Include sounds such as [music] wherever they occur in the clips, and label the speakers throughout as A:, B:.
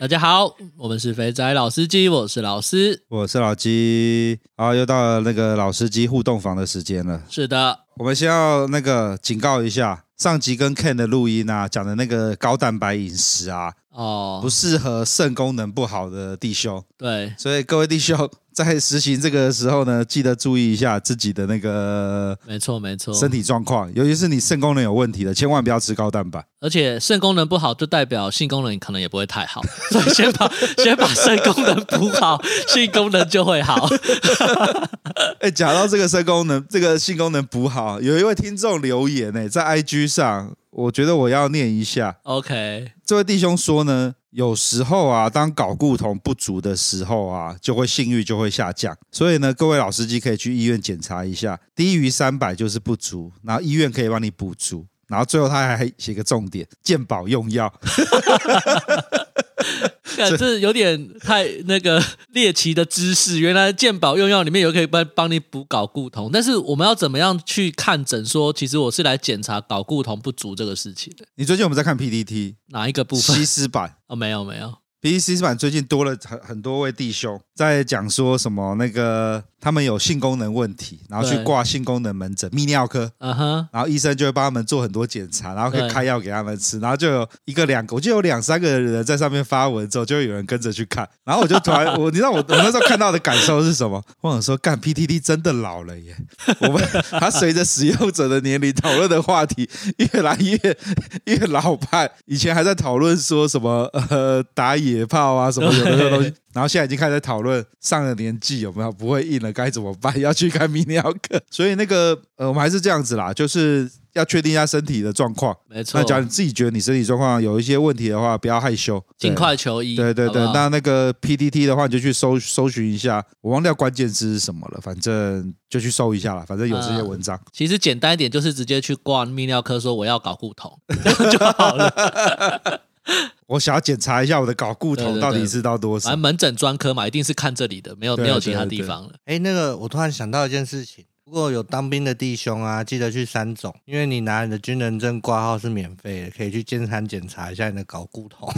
A: 大家好，我们是肥仔老司机，我是老司，
B: 我是老鸡。好，又到了那个老司机互动房的时间了。
A: 是的，
B: 我们先要那个警告一下，上集跟 Ken 的录音啊，讲的那个高蛋白饮食啊，哦，不适合肾功能不好的弟兄。
A: 对，
B: 所以各位弟兄。在实行这个的时候呢，记得注意一下自己的那个，
A: 没错没错，
B: 身体状况，尤其是你肾功能有问题的，千万不要吃高蛋白。
A: 而且肾功能不好，就代表性功能可能也不会太好，[laughs] 所以先把 [laughs] 先把肾功能补好，[laughs] 性功能就会好。
B: 哎，讲到这个肾功能，这个性功能补好，有一位听众留言呢，在 IG 上，我觉得我要念一下。
A: OK，
B: 这位弟兄说呢。有时候啊，当睾固酮不足的时候啊，就会性欲就会下降。所以呢，各位老司机可以去医院检查一下，低于三百就是不足，然后医院可以帮你补足。然后最后他还写个重点：健保用药。[laughs]
A: 这有点太那个猎奇的知识。原来健保用药里面有可以帮帮你补睾固酮，但是我们要怎么样去看诊？说其实我是来检查睾固酮不足这个事情的。
B: 你最近有没有在看 PDT
A: 哪一个部分？
B: 西施版？
A: 哦，没有没有。
B: PTT 版最近多了很很多位弟兄在讲说什么那个。他们有性功能问题，然后去挂性功能门诊泌尿科，嗯哼，然后医生就会帮他们做很多检查，然后可以开药给他们吃，然后就有一个两个，我记得有两三个人在上面发文之后，就会有人跟着去看，然后我就突然我你知道我我那时候看到的感受是什么？我想说，干 PTT 真的老了耶！我们他随着使用者的年龄，讨论的话题越来越越老派，以前还在讨论说什么呃打野炮啊什么有的东西。然后现在已经开始讨论上了年纪有没有不会硬了该怎么办？要去看泌尿科。所以那个呃，我们还是这样子啦，就是要确定一下身体的状况。
A: 没错。
B: 那假如你自己觉得你身体状况有一些问题的话，不要害羞，
A: 尽快求医。
B: 对对对。
A: 好好
B: 那那个 PTT 的话，你就去搜搜寻一下，我忘掉关键字是什么了，反正就去搜一下了，反正有这些文章。
A: 呃、其实简单一点，就是直接去挂泌尿科，说我要搞固酮 [laughs] 就好了。
B: 我想要检查一下我的睾固酮到底是到多少。
A: 反正门诊专科嘛，一定是看这里的，没有没有其他地方了。
C: 哎，那个我突然想到一件事情，如果有当兵的弟兄啊，记得去三总，因为你拿你的军人证挂号是免费的，可以去健康检查一下你的睾固酮。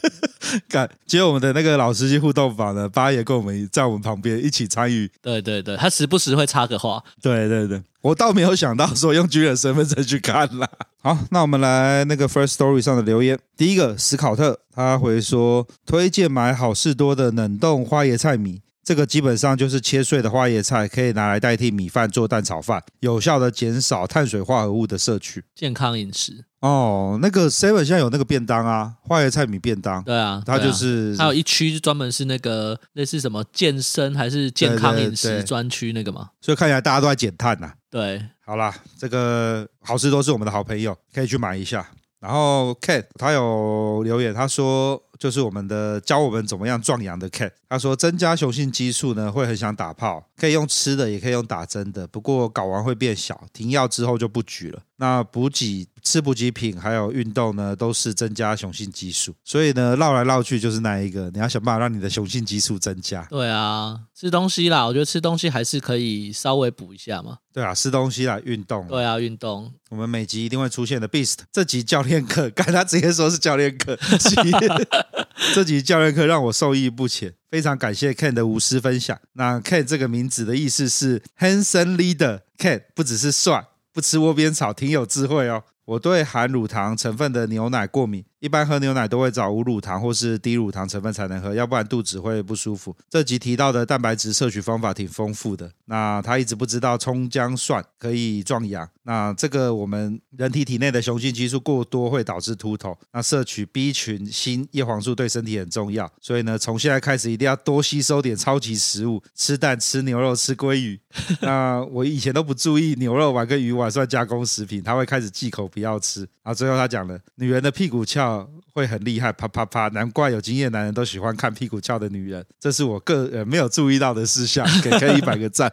C: [laughs]
B: 看，接着我们的那个老司机互动房呢，八爷跟我们在我们旁边一起参与。
A: 对对对，他时不时会插个话。
B: 对对对。我倒没有想到说用军人身份证去看啦。好，那我们来那个 First Story 上的留言。第一个史考特，他回说推荐买好事多的冷冻花椰菜米，这个基本上就是切碎的花椰菜，可以拿来代替米饭做蛋炒饭，有效的减少碳水化合物的摄取，
A: 健康饮食。
B: 哦，那个 Seven 现在有那个便当啊，花椰菜米便当。
A: 对啊，
B: 它就是
A: 还有一区专门是那个类似什么健身还是健康饮食专区那个嘛。
B: 所以看起来大家都在减碳呐。
A: 对，
B: 好啦，这个好事都是我们的好朋友，可以去买一下。然后 Kate 他有留言，他说就是我们的教我们怎么样壮阳的 Ken，他说增加雄性激素呢会很想打炮，可以用吃的也可以用打针的，不过睾丸会变小，停药之后就不举了。那补给。吃补给品还有运动呢，都是增加雄性激素，所以呢，绕来绕去就是那一个，你要想办法让你的雄性激素增加。
A: 对啊，吃东西啦，我觉得吃东西还是可以稍微补一下嘛。
B: 对啊，吃东西啦运动。
A: 对啊，运动。
B: 我们每集一定会出现的 Beast，这集教练课，[laughs] 刚他直接说是教练课，[laughs] 这集教练课让我受益不浅，非常感谢 Ken 的无私分享。那 Ken 这个名字的意思是 Handsome Leader，Ken 不只是帅，不吃窝边草，挺有智慧哦。我对含乳糖成分的牛奶过敏，一般喝牛奶都会找无乳糖或是低乳糖成分才能喝，要不然肚子会不舒服。这集提到的蛋白质摄取方法挺丰富的。那他一直不知道葱姜蒜可以壮阳。那这个我们人体体内的雄性激素过多会导致秃头。那摄取 B 群、锌、叶黄素对身体很重要。所以呢，从现在开始一定要多吸收点超级食物，吃蛋、吃牛肉、吃鲑鱼。那我以前都不注意牛肉丸跟鱼丸算加工食品，他会开始忌口不要吃。啊最后他讲了，女人的屁股翘会很厉害，啪啪啪！难怪有经验男人都喜欢看屁股翘的女人，这是我个人没有注意到的事项，给个一百个赞。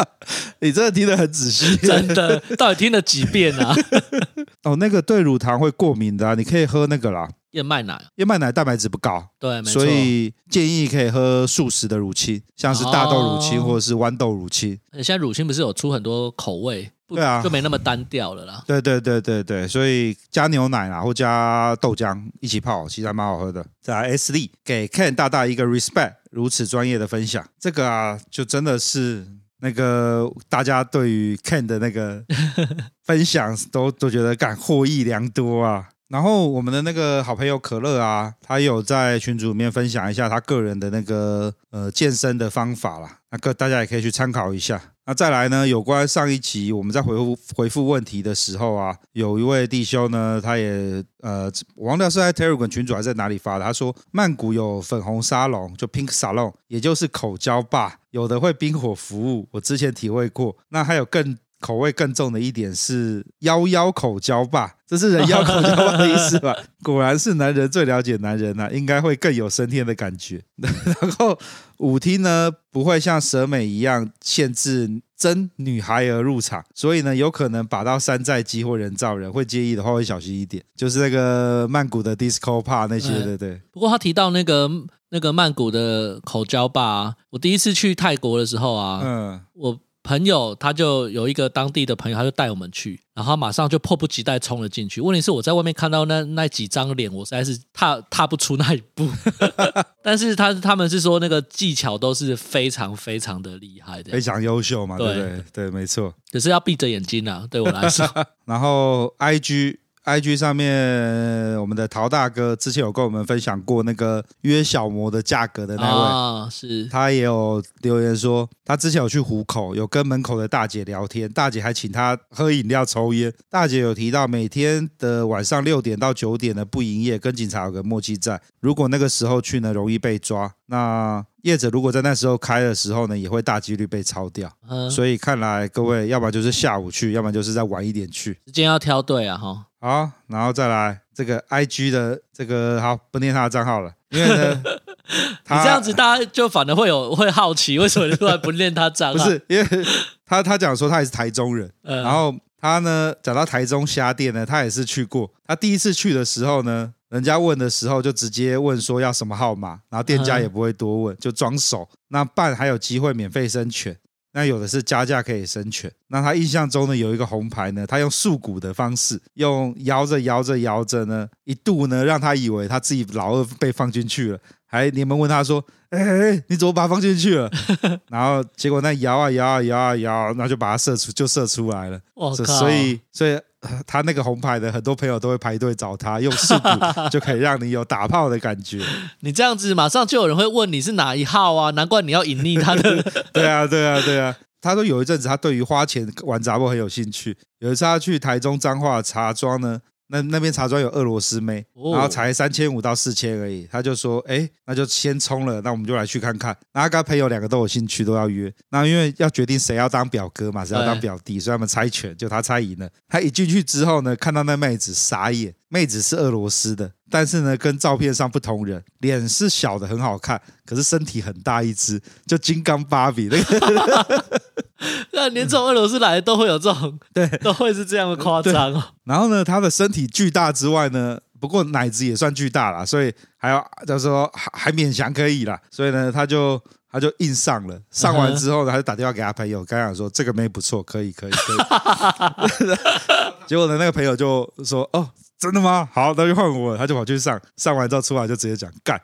B: [laughs] 你真的听得很仔细，
A: 真的，到底听了几遍啊？[laughs]
B: 哦，那个对乳糖会过敏的啊，你可以喝那个啦，
A: 燕麦奶。
B: 燕麦奶蛋白质不高，
A: 对，没错。
B: 所以建议可以喝素食的乳清，像是大豆乳清或者是豌豆乳清。
A: 现在乳清不是有出很多口味？对啊，就没那么单调了啦。
B: 对对对对对，所以加牛奶啊，或加豆浆一起泡，其实还蛮好喝的。再来 S 力给 Ken 大大一个 respect，如此专业的分享，这个啊，就真的是那个大家对于 Ken 的那个 [laughs] 分享都都觉得感获益良多啊。然后我们的那个好朋友可乐啊，他有在群组里面分享一下他个人的那个呃健身的方法啦，那个大家也可以去参考一下。那再来呢？有关上一集我们在回复回复问题的时候啊，有一位弟兄呢，他也呃，我忘掉是在 Telegram 群组还是在哪里发的。他说曼谷有粉红沙龙，就 Pink Salon，也就是口交吧，有的会冰火服务，我之前体会过。那还有更。口味更重的一点是幺幺口交吧，这是人妖口交吧的意思吧？[laughs] 果然是男人最了解男人呐、啊，应该会更有升天的感觉。[laughs] 然后舞厅呢，不会像蛇美一样限制真女孩儿入场，所以呢，有可能把到山寨机或人造人，会介意的话会小心一点。就是那个曼谷的 disco park 那些，对对对。
A: 不过他提到那个那个曼谷的口交吧，我第一次去泰国的时候啊，嗯，我。朋友他就有一个当地的朋友，他就带我们去，然后马上就迫不及待冲了进去。问题是我在外面看到那那几张脸，我实在是踏踏不出那一步。[laughs] 但是他他们是说那个技巧都是非常非常的厉害的，
B: 非常优秀嘛，对不对？对，没错。
A: 可是要闭着眼睛啊，对我来说。[laughs]
B: 然后 IG。IG 上面，我们的陶大哥之前有跟我们分享过那个约小魔的价格的那位，
A: 啊、是
B: 他也有留言说，他之前有去虎口，有跟门口的大姐聊天，大姐还请他喝饮料、抽烟。大姐有提到每天的晚上六点到九点的不营业，跟警察有个默契在，如果那个时候去呢，容易被抓。那业者如果在那时候开的时候呢，也会大几率被抄掉。嗯，所以看来各位，要么就是下午去，要么就是再晚一点去。
A: 时间要挑对啊，哈。
B: 好，然后再来这个 IG 的这个，好，不念他的账号了，因为呢，[laughs]
A: 你这样子大家就反而会有会好奇，为什么你突然不念他账号？[laughs]
B: 不是，因为他他讲说他也是台中人，嗯，然后他呢讲到台中虾店呢，他也是去过。他第一次去的时候呢。人家问的时候就直接问说要什么号码，然后店家也不会多问，就装熟。那办还有机会免费生犬，那有的是加价可以生犬。那他印象中呢有一个红牌呢，他用束骨的方式，用摇着摇着摇着呢，一度呢让他以为他自己老二被放进去了，还连忙问他说：“哎哎，你怎么把它放进去了？” [laughs] 然后结果那摇啊摇啊摇啊摇，那就把它射出，就射出来了。所以所以。他那个红牌的很多朋友都会排队找他，用束骨 [laughs] 就可以让你有打炮的感觉。
A: 你这样子，马上就有人会问你是哪一号啊？难怪你要隐匿他的。[laughs]
B: 对啊，对啊，对啊。他说有一阵子他对于花钱玩杂货很有兴趣。有一次他去台中彰化茶庄呢。那那边茶庄有俄罗斯妹，然后才三千五到四千而已，他就说，哎，那就先冲了，那我们就来去看看。然后他跟他朋友两个都有兴趣，都要约。那因为要决定谁要当表哥嘛，谁要当表弟，所以他们猜拳，就他猜赢了。他一进去之后呢，看到那妹子傻眼，妹子是俄罗斯的，但是呢跟照片上不同人，脸是小的很好看，可是身体很大一只，就金刚芭比那个。[laughs] [laughs]
A: 那连从俄罗斯来都会有这种，[laughs] 对，都会是这样的夸张哦。
B: 然后呢，他的身体巨大之外呢，不过奶子也算巨大了，所以还要就是说还还勉强可以啦。所以呢，他就他就硬上了。上完之后呢，他就打电话给他朋友，刚刚讲说这个妹不错，可以可以可以。[laughs] 结果呢，那个朋友就说：“哦，真的吗？好，那就换我。”他就跑去上，上完之后出来就直接讲干。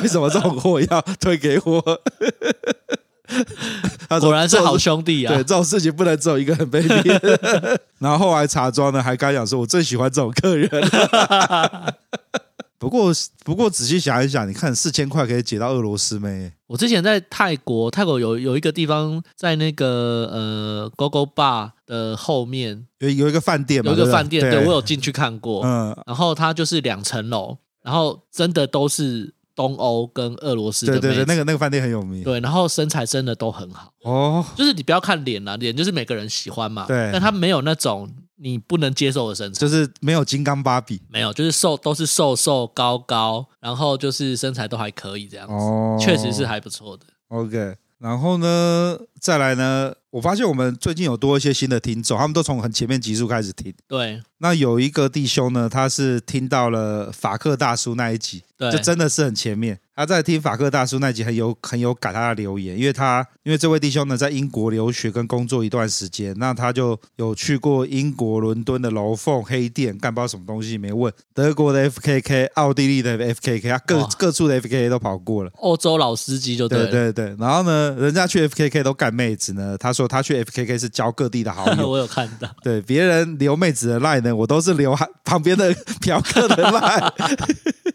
B: 为什么这种货要推给我？[laughs]
A: 果然是好兄弟啊！
B: 对，这种事情不能只有一个人被骗。[laughs] 然后后来茶庄呢，还刚讲说，我最喜欢这种客人。[laughs] 不过，不过仔细想一想，你看四千块可以解到俄罗斯妹。
A: 我之前在泰国，泰国有有一个地方，在那个呃 GoGo Bar 的后面
B: 有有一个饭店嘛，
A: 有一个饭店，对，
B: 对
A: 我有进去看过。嗯，然后它就是两层楼，然后真的都是。东欧跟俄罗斯的，
B: 对对对，那个那个饭店很有名。
A: 对，然后身材真的都很好。哦，就是你不要看脸啦，脸就是每个人喜欢嘛。
B: 对，
A: 但他没有那种你不能接受的身材，
B: 就是没有金刚芭比，
A: 没有，就是瘦都是瘦瘦高高，然后就是身材都还可以这样子，哦，确实是还不错的。
B: OK，然后呢，再来呢，我发现我们最近有多一些新的听众，他们都从很前面集数开始听。
A: 对，
B: 那有一个弟兄呢，他是听到了法克大叔那一集。对，就真的是很前面。他在听法克大叔那一集很有很有感，他的留言，因为他因为这位弟兄呢在英国留学跟工作一段时间，那他就有去过英国伦敦的楼凤黑店，干不知道什么东西没问，德国的 FKK，奥地利的 FKK，他各各处的 FKK 都跑过了，
A: 欧洲老司机就对
B: 对对对。然后呢，人家去 FKK 都干妹子呢，他说他去 FKK 是交各地的好友，[laughs]
A: 我有看到。
B: 对，别人留妹子的赖呢，我都是留旁边的嫖客的赖。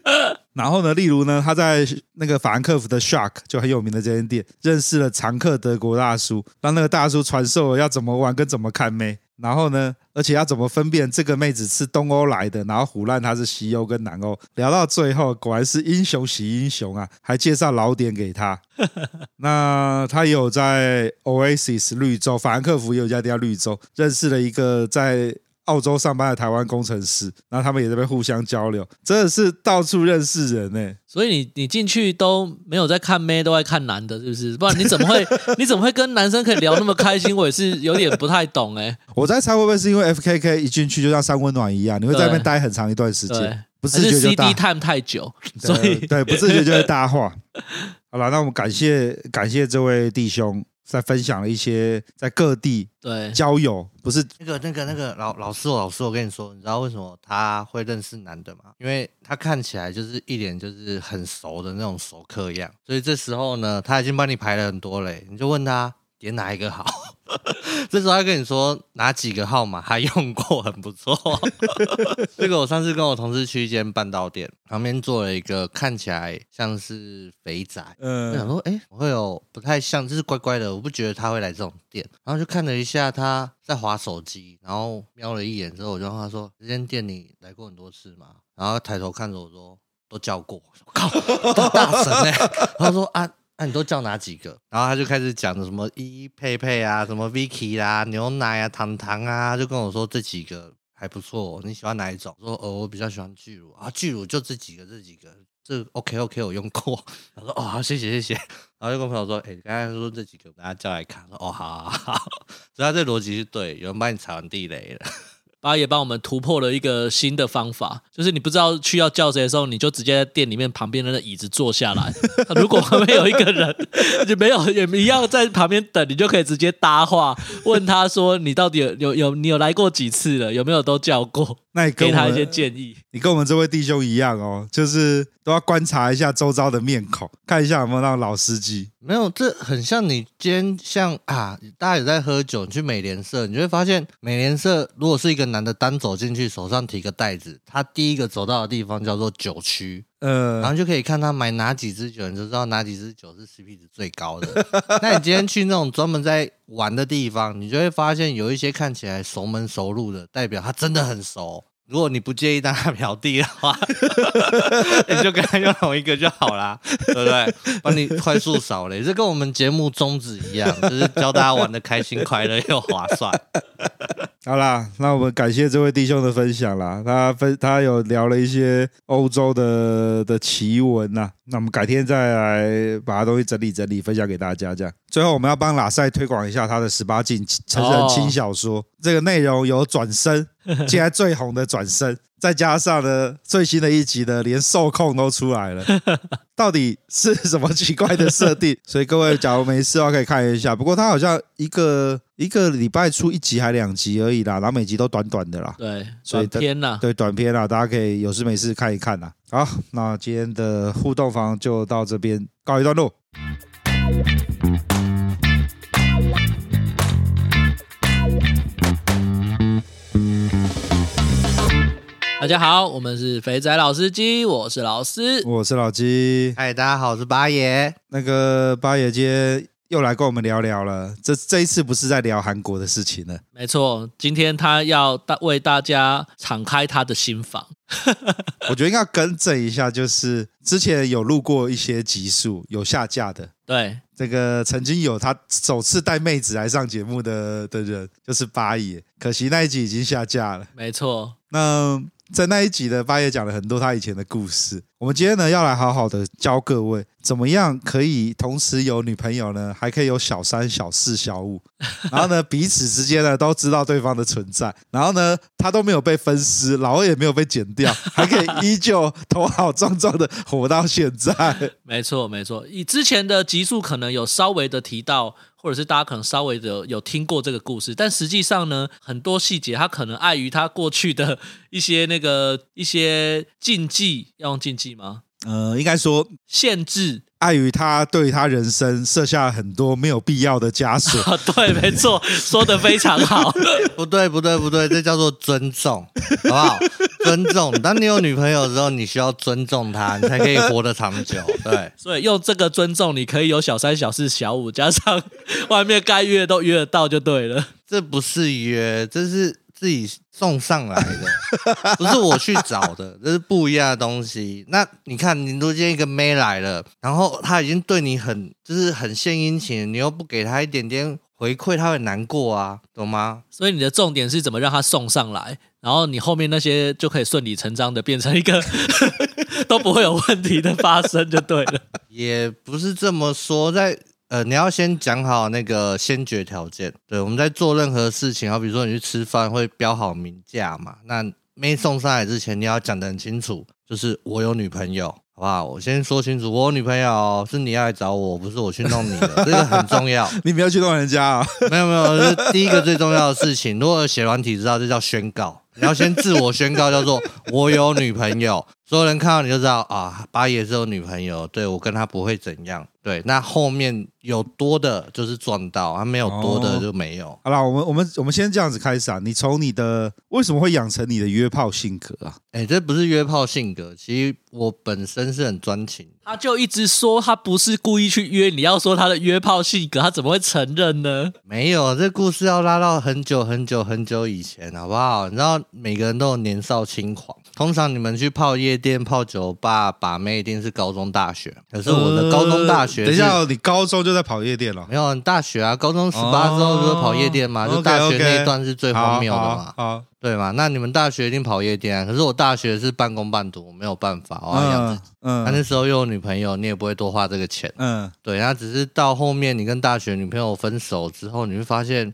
B: [laughs] 然后呢，例如呢，他在那个法兰克福的 Shark 就很有名的这间店，认识了常客德国大叔，让那个大叔传授了要怎么玩跟怎么看妹。然后呢，而且要怎么分辨这个妹子是东欧来的，然后胡乱她是西欧跟南欧。聊到最后，果然是英雄惜英雄啊，还介绍老点给他。[laughs] 那他也有在 Oasis 绿洲，法兰克福也有家店叫绿洲，认识了一个在。澳洲上班的台湾工程师，然后他们也在那边互相交流，真的是到处认识人呢。
A: 所以你你进去都没有在看妹，都在看男的，是不是？不然你怎么会 [laughs] 你怎么会跟男生可以聊那么开心？我也是有点不太懂哎。
B: 我在猜会不会是因为 FKK 一进去就像三温暖一样，你会在那边待很长一段时间，不自觉就
A: CD time 太久，所以
B: 对，对不自觉就会搭话。好了，那我们感谢感谢这位弟兄。在分享了一些在各地对交友，不是
C: 那个那个那个老老师，老师，我跟你说，你知道为什么他会认识男的吗？因为他看起来就是一脸就是很熟的那种熟客样，所以这时候呢，他已经帮你排了很多嘞，你就问他点哪一个好。[laughs] 这时候他跟你说哪几个号码他用过很不错。[laughs] 这个我上次跟我同事去一间半道店，旁边坐了一个看起来像是肥仔。嗯，我想说，哎，我会有不太像，就是乖乖的，我不觉得他会来这种店。然后就看了一下他在划手机，然后瞄了一眼之后，我就问他说：“这间店你来过很多次吗？”然后抬头看着我说：“都叫过。”我靠，大，大神哎、欸！[laughs] 他说：“啊。”那、你都叫哪几个？然后他就开始讲的什么依依佩佩啊，什么 Vicky 啦、啊，牛奶啊，糖糖啊，就跟我说这几个还不错。你喜欢哪一种？说哦，我比较喜欢巨乳啊，巨乳就这几个，这几个，这 OK OK，我用过。[laughs] 他说哦，好，谢谢谢谢。然后就跟朋友说，哎，刚才说这几个，大家叫来看。说哦，好好好。[laughs] 所以他这逻辑是对，有人帮你踩完地雷了。
A: 他也帮我们突破了一个新的方法，就是你不知道去要叫谁的时候，你就直接在店里面旁边的那椅子坐下来。[laughs] 如果旁边有一个人，就没有也一样在旁边等，你就可以直接搭话，问他说：“你到底有有有你有来过几次了？有没有都叫过？”那你给他一些建议。
B: 你跟我们这位弟兄一样哦，就是都要观察一下周遭的面孔，看一下有没有那种老司机。
C: 没有，这很像你今天像啊，大家也在喝酒，你去美联社，你就会发现美联社如果是一个男的单走进去，手上提个袋子，他第一个走到的地方叫做酒区，嗯，然后就可以看他买哪几支酒，你就知道哪几支酒是 CP 值最高的。[laughs] 那你今天去那种专门在玩的地方，你就会发现有一些看起来熟门熟路的，代表他真的很熟。如果你不介意当他表弟的话，[laughs] 你就跟他用同一个就好啦，[laughs] 对不对？帮你快速扫雷，这跟我们节目宗旨一样，就是教大家玩的开心、快乐又划算。[laughs]
B: 好啦，那我们感谢这位弟兄的分享啦，他分他有聊了一些欧洲的的奇闻呐，那我们改天再来把他东西整理整理，分享给大家。这样，最后我们要帮拉塞推广一下他的十八禁成人轻小说，哦、这个内容有转身。[laughs] 现在最红的转身，再加上呢最新的一集呢，连受控都出来了，到底是什么奇怪的设定？[laughs] 所以各位假如没事的话可以看一下。不过他好像一个一个礼拜出一集还两集而已啦，然后每集都短短的啦。
A: 对，所以短片啦，
B: 对短片啦，大家可以有事没事看一看啦。好，那今天的互动房就到这边告一段落。
A: 大家好，我们是肥仔老司机，我是老司，
B: 我是老鸡。
C: 嗨，大家好，我是八爷。
B: 那个八爷今天又来跟我们聊聊了，这这一次不是在聊韩国的事情了。
A: 没错，今天他要大为大家敞开他的心房。[laughs]
B: 我觉得应该要更正一下，就是之前有录过一些集数有下架的。
A: 对，
B: 这个曾经有他首次带妹子来上节目的的人，就是八爷。可惜那一集已经下架了。
A: 没错，
B: 那。在那一集的八爷讲了很多他以前的故事。我们今天呢要来好好的教各位，怎么样可以同时有女朋友呢，还可以有小三、小四、小五，[laughs] 然后呢彼此之间呢都知道对方的存在，然后呢他都没有被分尸，老二也没有被剪掉，还可以依旧头好壮壮的活到现在。
A: 没错，没错。以之前的集数可能有稍微的提到。或者是大家可能稍微的有听过这个故事，但实际上呢，很多细节他可能碍于他过去的一些那个一些禁忌，要用禁忌吗？
B: 呃，应该说
A: 限制，
B: 碍于他对他人生设下很多没有必要的枷锁。[laughs]
A: 对，没错，说的非常好。[laughs]
C: 不对，不对，不对，这叫做尊重，好不好？[laughs] 尊重，当你有女朋友的时候，你需要尊重她，你才可以活得长久。对，
A: 所以用这个尊重，你可以有小三、小四、小五，加上外面该约都约得到就对了。
C: 这不是约，这是自己送上来的，[laughs] 不是我去找的，[laughs] 这是不一样的东西。那你看，你如果今一个妹来了，然后她已经对你很，就是很献殷勤，你又不给她一点点回馈，她会难过啊，懂吗？
A: 所以你的重点是怎么让她送上来？然后你后面那些就可以顺理成章的变成一个 [laughs] 都不会有问题的发生就对了。
C: 也不是这么说，在呃，你要先讲好那个先决条件。对，我们在做任何事情，好比如说你去吃饭会标好名价嘛，那没送上来之前你要讲得很清楚，就是我有女朋友，好不好？我先说清楚，我有女朋友是你要来找我，不是我去弄你的，这个很重要。[laughs]
B: 你不要去弄人家啊！
C: 没有没有，这是第一个最重要的事情。如果写软体知道，这叫宣告。你要先自我宣告，叫做我有女朋友，所有人看到你就知道啊，八爷是有女朋友，对，我跟他不会怎样。对，那后面有多的就是赚到，他没有多的就没有。
B: 哦、好了，我们我们我们先这样子开始啊。你从你的为什么会养成你的约炮性格啊？
C: 哎、欸，这不是约炮性格，其实我本身是很专情。
A: 他就一直说他不是故意去约，你要说他的约炮性格，他怎么会承认呢？
C: 没有，这故事要拉到很久很久很久以前，好不好？你知道每个人都有年少轻狂，通常你们去泡夜店、泡酒吧、把妹一定是高中、大学。可是我的高中、大学、呃，
B: 等一下，你高中就在跑夜店了？
C: 没有，你大学啊，高中十八之后就是跑夜店嘛，哦、就大学那一段是最荒谬的嘛。对嘛？那你们大学一定跑夜店啊？可是我大学是半工半读，我没有办法，我要养自己。嗯，那、嗯、那时候又有女朋友，你也不会多花这个钱。嗯，对。那只是到后面，你跟大学女朋友分手之后，你会发现，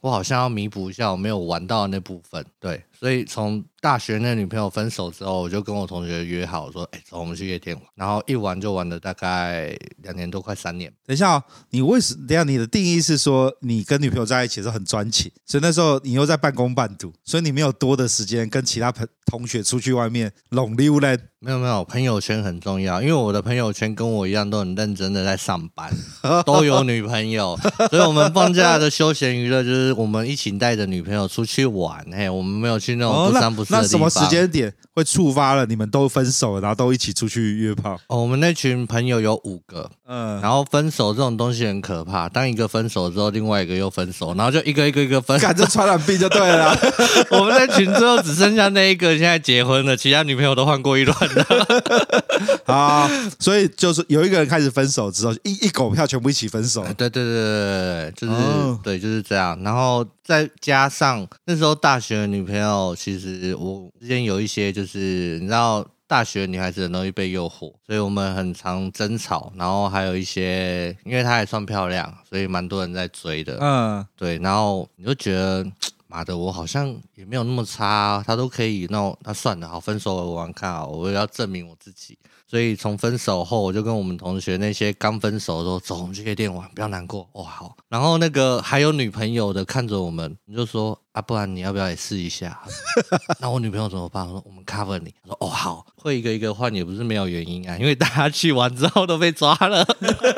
C: 我好像要弥补一下我没有玩到的那部分。对，所以从大学那女朋友分手之后，我就跟我同学约好说：“哎，走，我们去夜店玩。”然后一玩就玩了大概两年多，快三年。
B: 等一下、哦，你为什么？等一下，你的定义是说你跟女朋友在一起的时候很专情，所以那时候你又在半工半读，所以你没有多的时间跟其他朋同学出去外面拢溜嘞。
C: 没有没有，朋友圈很重要，因为我的朋友圈跟我一样都很认真的在上班，都有女朋友，所以我们放假的休闲娱乐就是我们一起带着女朋友出去玩。嘿，我们没有去那种不三不四的地方。哦，那，那什么时间点会触发了你们都分手，然后都一起出去约炮？哦，我们那群朋友有五个，嗯，然后分手这种东西很可怕，当一个分手之后，另外一个又分手，然后就一个一个一个分，
B: 感觉传染病就对了。[laughs]
C: 我们那群最后只剩下那一个现在结婚了，其他女朋友都换过一轮了。[laughs]
B: 好，所以就是有一个人开始分手之后，一一狗票全部一起分手。
C: 对对对对对，就是、哦、对就是这样。然后再加上那时候大学的女朋友，其实我之间有一些就是你知道，大学女孩子很容易被诱惑，所以我们很常争吵。然后还有一些，因为她还算漂亮，所以蛮多人在追的。嗯，对。然后你就觉得。妈的，我好像也没有那么差啊，他都可以，那那算了，好，分手了，我玩看啊，我要证明我自己。所以从分手后，我就跟我们同学那些刚分手的时候：“走，我们去夜店玩，不要难过。”哦，好。然后那个还有女朋友的看着我们，你就说：“啊，不然你要不要也试一下？” [laughs] 那我女朋友怎么办？我说：“我们 cover 你。”他说：“哦，好。”会一个一个换也不是没有原因啊，因为大家去完之后都被抓了。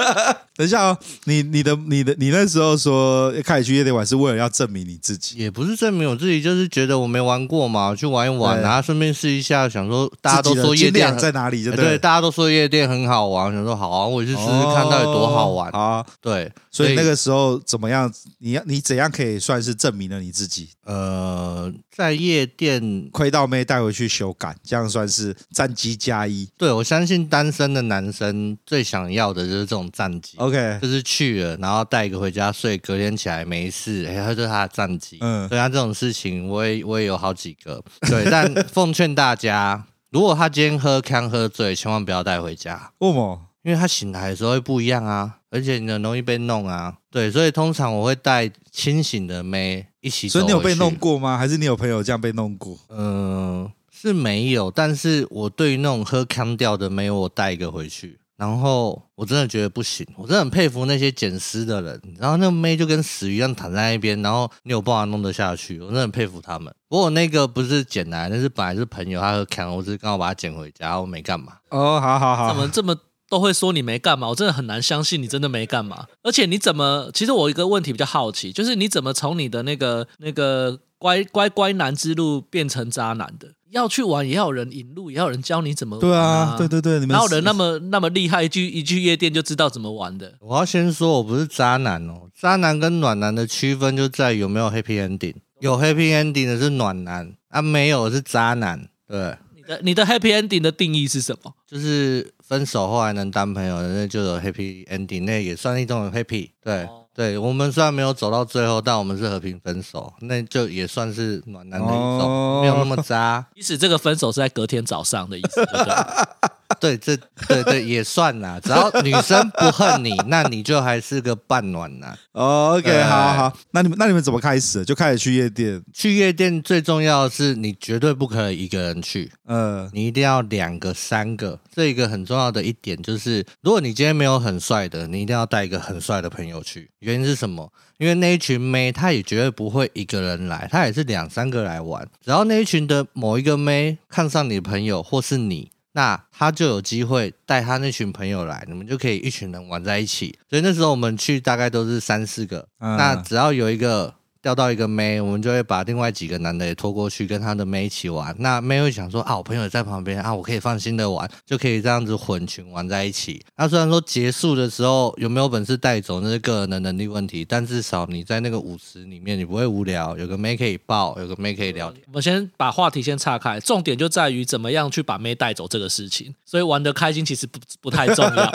C: [laughs]
B: 等一下哦，你你的你的你那时候说开始去夜店玩，是为了要证明你自己？
C: 也不是证明我自己，就是觉得我没玩过嘛，我去玩一玩，然后顺便试一下，想说大家都说夜店
B: 在哪里，对
C: 对，大家都说夜店很好玩，想说好啊，我去试试看到底多好玩
B: 啊。对，所以那个时候怎么样？你要你怎样可以算是证明了你自己？
C: 呃，在夜店
B: 亏到妹带回去修改，这样算是战绩加一。
C: 对，我相信单身的男生最想要的就是这种战绩。
B: OK，
C: 就是去了，然后带一个回家睡，隔天起来没事，哎，他就是他的战绩。嗯，对他这种事情，我也我也有好几个。对，但奉劝大家，如果他今天喝康喝醉，千万不要带回家。[laughs]
B: 为什么？
C: 因为他醒来的时候会不一样啊，而且你很容易被弄啊。对，所以通常我会带清醒的妹一起。
B: 所以你有被弄过吗？还是你有朋友这样被弄过？
C: 嗯，是没有，但是我对于那种喝康掉的妹，我带一个回去。然后我真的觉得不行，我真的很佩服那些捡尸的人。然后那个妹就跟死鱼一样躺在那边，然后你有办法弄得下去，我真的很佩服他们。不过那个不是捡来，那是本来是朋友，他喝康，我只是刚好把他捡回家，我没干嘛。
B: 哦，好好好，
A: 怎么这么都会说你没干嘛？我真的很难相信你真的没干嘛。而且你怎么？其实我一个问题比较好奇，就是你怎么从你的那个那个乖乖乖男之路变成渣男的？要去玩也要有人引路，也要有人教你怎么玩啊。
B: 对啊，对对对，你们哪有
A: 人那么那么厉害，一去一去夜店就知道怎么玩的？
C: 我要先说，我不是渣男哦。渣男跟暖男的区分就在有没有 happy ending。有 happy ending 的是暖男啊，没有的是渣男。对，
A: 你的你的 happy ending 的定义是什么？
C: 就是分手后还能当朋友，那就有 happy ending，那也算一种 happy。对。哦对，我们虽然没有走到最后，但我们是和平分手，那就也算是暖男的一种，哦、没有那么渣。[laughs]
A: 即使这个分手是在隔天早上的意思，对不对？[laughs] [laughs]
C: 对，这对对也算啦。只要女生不恨你，那你就还是个半暖男。
B: 哦、OK，好好好。那你们那你们怎么开始？就开始去夜店？
C: 去夜店最重要的是，你绝对不可以一个人去。嗯、呃，你一定要两个、三个。这一个很重要的一点就是，如果你今天没有很帅的，你一定要带一个很帅的朋友去。原因是什么？因为那一群妹，她也绝对不会一个人来，她也是两三个来玩。只要那一群的某一个妹看上你的朋友或是你。那他就有机会带他那群朋友来，你们就可以一群人玩在一起。所以那时候我们去大概都是三四个，嗯、那只要有一个。钓到一个妹，我们就会把另外几个男的也拖过去跟他的妹一起玩。那妹会想说啊，我朋友也在旁边啊，我可以放心的玩，就可以这样子混群玩在一起。那虽然说结束的时候有没有本事带走，那是个人的能力问题，但至少你在那个舞池里面，你不会无聊，有个妹可以抱，有个妹可以聊天。
A: 我先把话题先岔开，重点就在于怎么样去把妹带走这个事情。所以玩得开心其实不不太重要。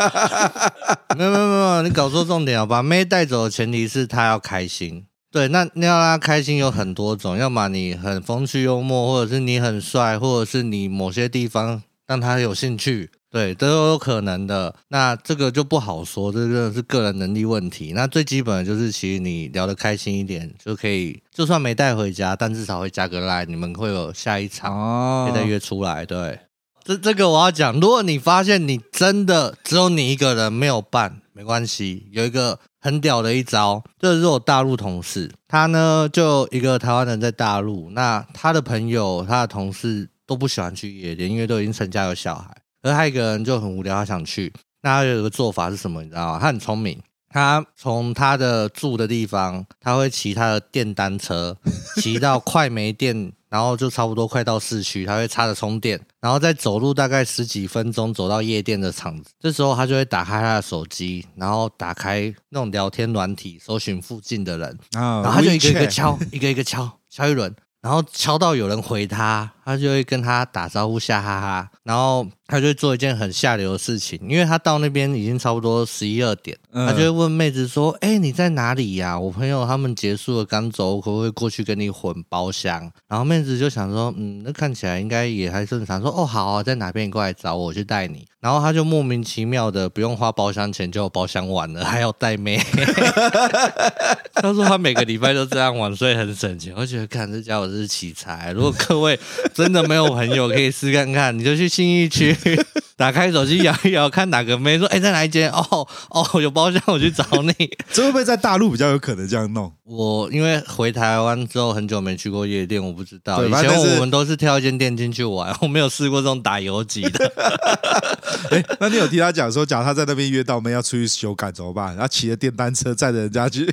A: [laughs]
C: 没有没有没有，你搞错重点了。把妹带走的前提是她要开心。对，那你要让他开心有很多种，要么你很风趣幽默，或者是你很帅，或者是你某些地方让他有兴趣，对，都有可能的。那这个就不好说，这个是个人能力问题。那最基本的就是，其实你聊得开心一点就可以，就算没带回家，但至少会加个 line，你们会有下一场，可以再约出来。对，这这个我要讲，如果你发现你真的只有你一个人没有伴，没关系，有一个。很屌的一招，这是我大陆同事，他呢就一个台湾人在大陆，那他的朋友、他的同事都不喜欢去夜店，因为都已经成家有小孩，而他一个人就很无聊，他想去。那他有一个做法是什么？你知道吗？他很聪明，他从他的住的地方，他会骑他的电单车，骑到快没电。然后就差不多快到市区，他会插着充电，然后再走路大概十几分钟走到夜店的场子。这时候他就会打开他的手机，然后打开那种聊天软体，搜寻附近的人，然后他就一个一个敲，一个一个敲，敲一轮。然后敲到有人回他，他就会跟他打招呼，笑哈哈。然后他就会做一件很下流的事情，因为他到那边已经差不多十一二点，嗯、他就会问妹子说：“哎，你在哪里呀？我朋友他们结束了刚走，可不可以过去跟你混包厢？”然后妹子就想说：“嗯，那看起来应该也还正常。”说：“哦，好啊，在哪边？你过来找我，我去带你。”然后他就莫名其妙的不用花包厢钱就有包厢玩了，还要带妹。[laughs] 他说他每个礼拜都这样玩，所以很省钱。我觉得看这家伙是奇才。如果各位真的没有朋友可以试看看，你就去信义区，[laughs] 打开手机摇一摇，看哪个妹说，哎、欸，在哪一间？哦哦，有包厢，我去找你。
B: 这会不会在大陆比较有可能这样弄？
C: 我因为回台湾之后很久没去过夜店，我不知道。以前我们都是挑一间店进去玩，我没有试过这种打游击的。[laughs]
B: 哎，那你有听他讲说，假如他在那边约到妹要出去修改怎么办？然后骑着电单车载着人家去？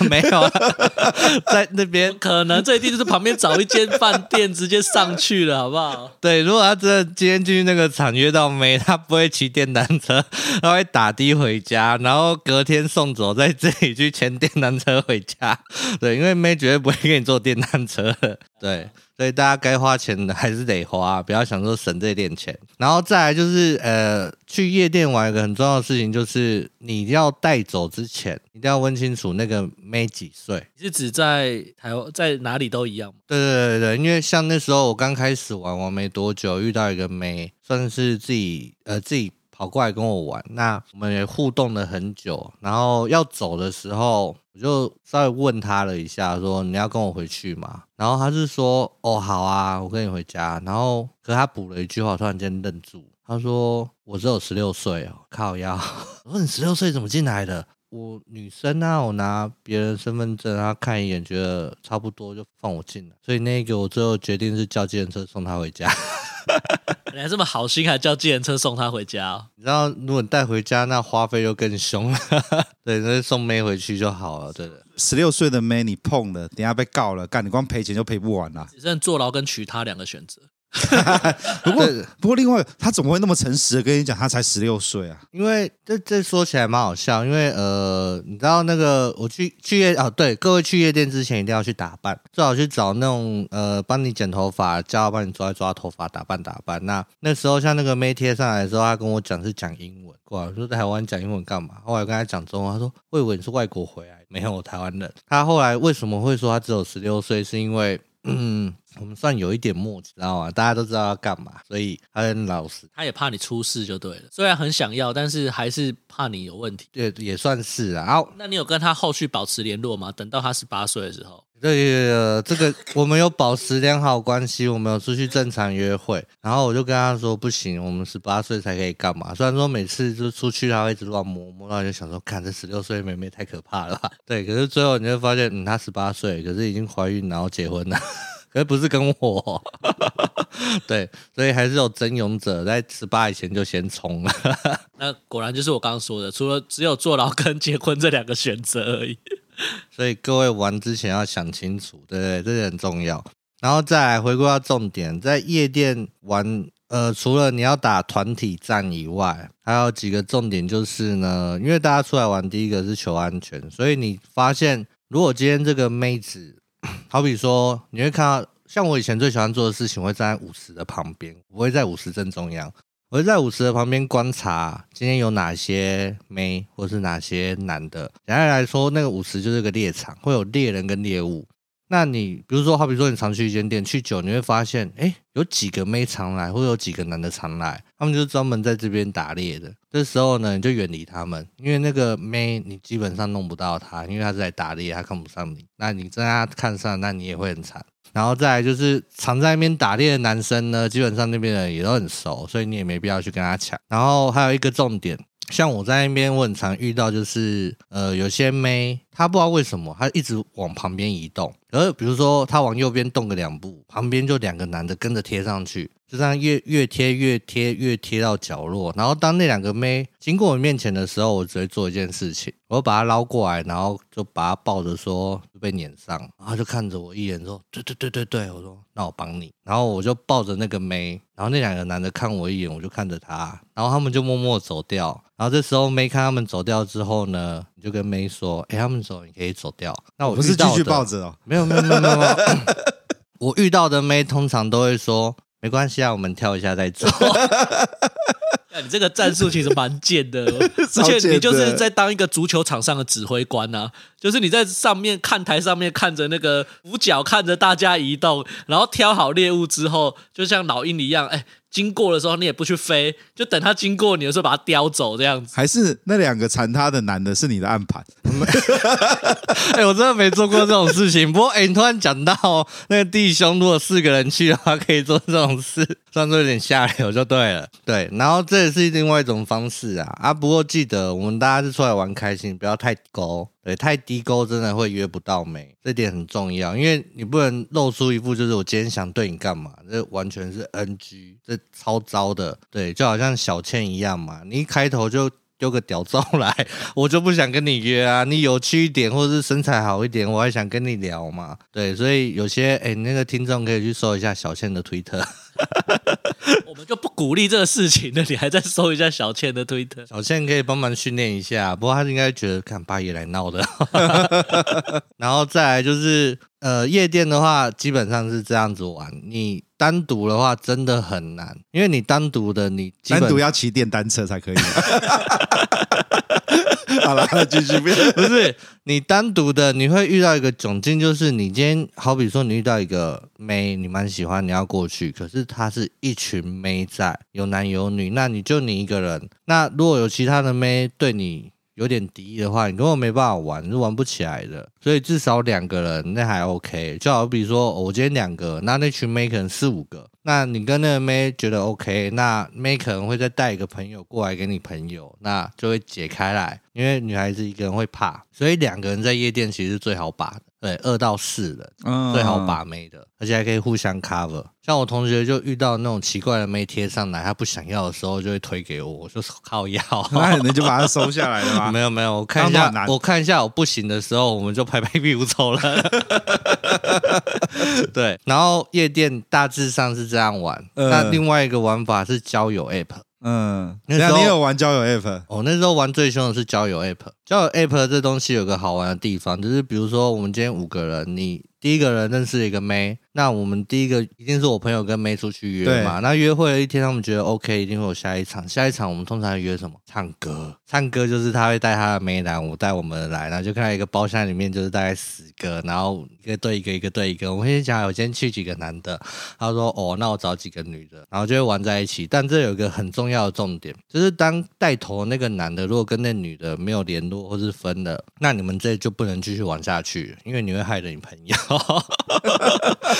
B: [laughs]
C: 没有，[laughs] 在那边
A: 可能这一定就是旁边找一间饭店直接上去了，好不好？[laughs]
C: 对，如果他真的今天进去那个场约到妹，他不会骑电单车，他会打的回家，然后隔天送走，在这里去牵电单车回家。对，因为妹绝对不会给你坐电单车的。对，所以大家该花钱的 [laughs] 还是得花，不要想说省这点钱。然后再来就是，呃，去夜店玩一个很重要的事情，就是你要带走之前，一定要问清楚那个妹几岁。
A: 你是指在台湾，在哪里都一样吗？
C: 对对对对，因为像那时候我刚开始玩玩没多久，遇到一个妹，算是自己呃自己。跑过来跟我玩，那我们也互动了很久。然后要走的时候，我就稍微问他了一下，说：“你要跟我回去吗？”然后他是说：“哦，好啊，我跟你回家。”然后可他补了一句话，突然间愣住，他说：“我只有十六岁哦，靠腰。” [laughs] 我说：“你十六岁怎么进来的？”我女生啊，我拿别人身份证，他看一眼，觉得差不多就放我进来。所以那个我最后决定是叫计程车送他回家。[laughs]
A: 你还这么好心，还叫计程车送他回家哦？
C: 你知道，如果你带回家，那花费就更凶了。[laughs] 对，那就送妹回去就好了。对的，
B: 十六岁的妹你碰了，等下被告了，干你光赔钱就赔不完了。
A: 只剩坐牢跟娶她两个选择。[laughs]
B: 不过，不过，另外，他怎么会那么诚实的跟你讲，他才十六岁啊？
C: 因为这这说起来蛮好笑，因为呃，你知道那个我去去夜啊，对，各位去夜店之前一定要去打扮，最好去找那种呃帮你剪头发，叫他帮你抓一抓头发，打扮打扮。那那时候像那个妹贴上来的时候，他跟我讲是讲英文，过来说在台湾讲英文干嘛？后来跟他讲中文，他说我以为你是外国回来，没有我台湾人。他后来为什么会说他只有十六岁？是因为嗯。我们算有一点默契，知道吗？大家都知道要干嘛，所以他很老实。
A: 他也怕你出事就对了。虽然很想要，但是还是怕你有问题。
C: 对，也算是啊。好，
A: 那你有跟他后续保持联络吗？等到他十八岁的时候。
C: 对，这个我们有保持良好关系，我们有出去正常约会。然后我就跟他说，不行，我们十八岁才可以干嘛？虽然说每次就出去他会一直乱摸摸，到就想说，看这十六岁妹妹太可怕了吧？[laughs] 对，可是最后你就发现，嗯，她十八岁，可是已经怀孕，然后结婚了。[laughs] 可是不是跟我，[laughs] 对，所以还是有真勇者在十八以前就先冲了。
A: 那果然就是我刚刚说的，除了只有坐牢跟结婚这两个选择而已。[laughs]
C: 所以各位玩之前要想清楚，对不对？这个很重要。然后再来回归到重点，在夜店玩，呃，除了你要打团体战以外，还有几个重点就是呢，因为大家出来玩，第一个是求安全，所以你发现如果今天这个妹子。好比说，你会看到，像我以前最喜欢做的事情，我会站在舞池的旁边，我会在舞池正中央，我会在舞池的旁边观察今天有哪些妹，或是哪些男的。简单来说，那个舞池就是个猎场，会有猎人跟猎物。那你比如说，好比说你常去一间店，去久你会发现，哎，有几个妹常来，或者有几个男的常来，他们就是专门在这边打猎的。这时候呢，你就远离他们，因为那个妹你基本上弄不到他，因为他是在打猎，他看不上你。那你真他看上，那你也会很惨。然后再来就是常在那边打猎的男生呢，基本上那边人也都很熟，所以你也没必要去跟他抢。然后还有一个重点。像我在那边，我很常遇到，就是呃，有些妹，她不知道为什么，她一直往旁边移动。而比如说，她往右边动个两步，旁边就两个男的跟着贴上去。就这样越越贴越贴越贴到角落，然后当那两个妹经过我面前的时候，我只会做一件事情，我把她捞过来，然后就把她抱着说就被撵上，然后就看着我一眼说对对对对对，我说那我帮你，然后我就抱着那个妹，然后那两个男的看我一眼，我就看着他，然后他们就默默走掉，然后这时候妹看他们走掉之后呢，你就跟妹说，哎，他们走，你可以走掉。那我
B: 不是继续抱着哦，
C: 没有没有没有没有，我遇到的妹通常都会说。没关系啊，我们跳一下再走。[laughs]
A: 你这个战术其实蛮贱的，[laughs] 而且你就是在当一个足球场上的指挥官啊，就是你在上面看台上面看着那个五角看着大家移动，然后挑好猎物之后，就像老鹰一样，哎，经过的时候你也不去飞，就等他经过你的时候把他叼走这样子。
B: 还是那两个缠他的男的是你的暗盘？[laughs]
C: 哎、欸，我真的没做过这种事情。不过，哎、欸，你突然讲到那个弟兄，如果四个人去的话，可以做这种事，算作有点下流就对了。对，然后这也是另外一种方式啊啊！不过记得，我们大家是出来玩开心，不要太高。对，太低沟真的会约不到妹，这点很重要，因为你不能露出一副就是我今天想对你干嘛，这完全是 NG，这超糟的。对，就好像小倩一样嘛，你一开头就丢个屌照来，[laughs] 我就不想跟你约啊。你有趣一点，或者是身材好一点，我还想跟你聊嘛。对，所以有些哎，那个听众可以去搜一下小倩的推特。[laughs]
A: 我们就不鼓励这个事情了，你还在搜一下小倩的推特？
C: 小倩可以帮忙训练一下，不过他应该觉得看八爷来闹的。[laughs] 然后再来就是，呃，夜店的话基本上是这样子玩，你单独的话真的很难，因为你单独的你
B: 单独要骑电单车才可以。[laughs] 好了，继续。
C: 不 [laughs] 是你单独的，你会遇到一个窘境，就是你今天好比说你遇到一个妹，你蛮喜欢，你要过去，可是她是一群妹在，有男有女，那你就你一个人。那如果有其他的妹对你有点低的话，你根本没办法玩，是玩不起来的。所以至少两个人那还 OK。就好比说我今天两个，那那群妹可能四五个。那你跟那个妹觉得 OK，那妹可能会再带一个朋友过来给你朋友，那就会解开来，因为女孩子一个人会怕，所以两个人在夜店其实最好把，对，二到四人，嗯，最好把妹的，而且还可以互相 cover。像我同学就遇到那种奇怪的妹贴上来，他不想要的时候就会推给我，我就靠要，[laughs]
B: 那你就把它收下来了吗？
C: 没有没有，我看一下，我看一下我不行的时候，我们就拍拍屁股走了。[laughs] 对，然后夜店大致上是这样玩，呃、那另外一个玩法是交友 app。
B: 嗯，那时候你有玩交友 app？
C: 哦，那时候玩最凶的是交友 app。交友 app 这东西有个好玩的地方，就是比如说我们今天五个人，你。第一个人认识一个妹，那我们第一个一定是我朋友跟妹出去约嘛。那约会了一天，他们觉得 OK，一定会有下一场。下一场我们通常约什么？唱歌。唱歌就是他会带他的妹来，我带我们来，然后就看到一个包厢里面就是大概十个，然后一个对一个，一个对一个。我先讲，我先去几个男的。他说哦，那我找几个女的，然后就会玩在一起。但这有一个很重要的重点，就是当带头那个男的如果跟那女的没有联络或是分了，那你们这就不能继续玩下去，因为你会害了你朋友。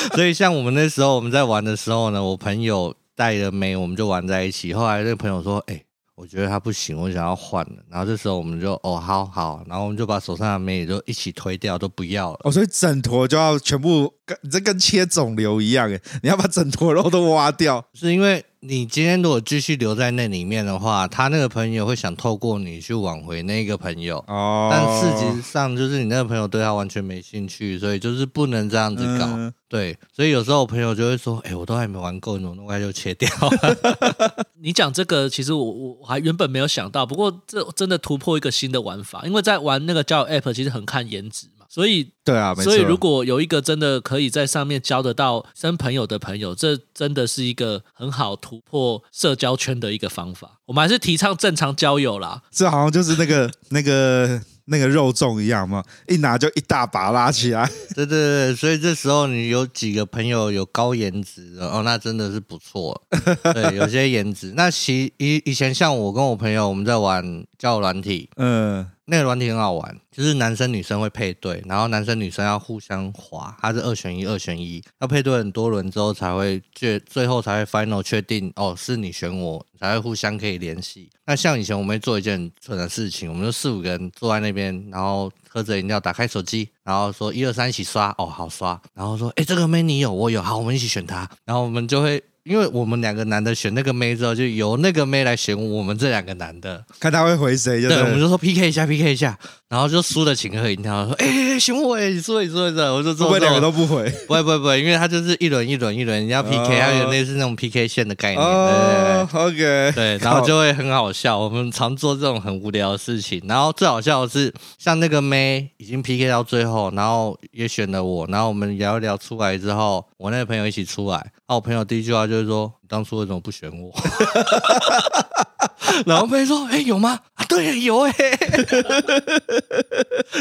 C: [laughs] 所以，像我们那时候我们在玩的时候呢，我朋友带的妹，我们就玩在一起。后来那个朋友说：“哎、我觉得他不行，我想要换了。”然后这时候我们就：“哦，好好。”然后我们就把手上的妹也就一起推掉，都不要了。
B: 哦，所以整坨就要全部跟这跟切肿瘤一样，哎，你要把整坨肉都挖掉，
C: 是因为。你今天如果继续留在那里面的话，他那个朋友会想透过你去挽回那个朋友。哦。但事实上就是你那个朋友对他完全没兴趣，所以就是不能这样子搞。嗯、对，所以有时候我朋友就会说：“哎、欸，我都还没玩够，你怎么那么快就切掉了？” [laughs]
A: 你讲这个，其实我我还原本没有想到，不过这真的突破一个新的玩法，因为在玩那个交友 App，其实很看颜值。所以，
B: 对啊，
A: 所以如果有一个真的可以在上面交得到真朋友的朋友，这真的是一个很好突破社交圈的一个方法。我们还是提倡正常交友啦。
B: 这好像就是那个 [laughs] 那个那个肉粽一样嘛，一拿就一大把拉起来。[laughs]
C: 对对对，所以这时候你有几个朋友有高颜值的哦，那真的是不错。[laughs] 对，有些颜值。那其以以前像我跟我朋友我们在玩交友软体，嗯。那个软体很好玩，就是男生女生会配对，然后男生女生要互相滑，它是二选一，二选一，要配对很多轮之后才会最最后才会 final 确定哦，是你选我，才会互相可以联系。那像以前我们会做一件蠢的事情，我们就四五个人坐在那边，然后喝着饮料，打开手机，然后说一二三一起刷，哦好刷，然后说哎这个妹你有我有，好我们一起选他，然后我们就会。因为我们两个男的选那个妹之后，就由那个妹来选我们这两个男的，
B: 看他会回谁。
C: 对，我们就说 PK 一下，PK 一下，然后就输的请客一定要，说哎、欸，选我哎，你输了你输了，我就说不会
B: 两个都不回，
C: 不会不会不会，因为他就是一轮一轮一轮，人家 PK，还有类似那种 PK 线的概念，哦、对对对，OK，对，然后就会很好笑。我们常做这种很无聊的事情，然后最好笑的是，像那个妹已经 PK 到最后，然后也选了我，然后我们聊一聊出来之后，我那个朋友一起出来。啊！我朋友第一句话就是说：“你当初为什么不选我？” [laughs] 然后朋友说：“哎、欸，有吗？啊，对，有哎。[laughs] ”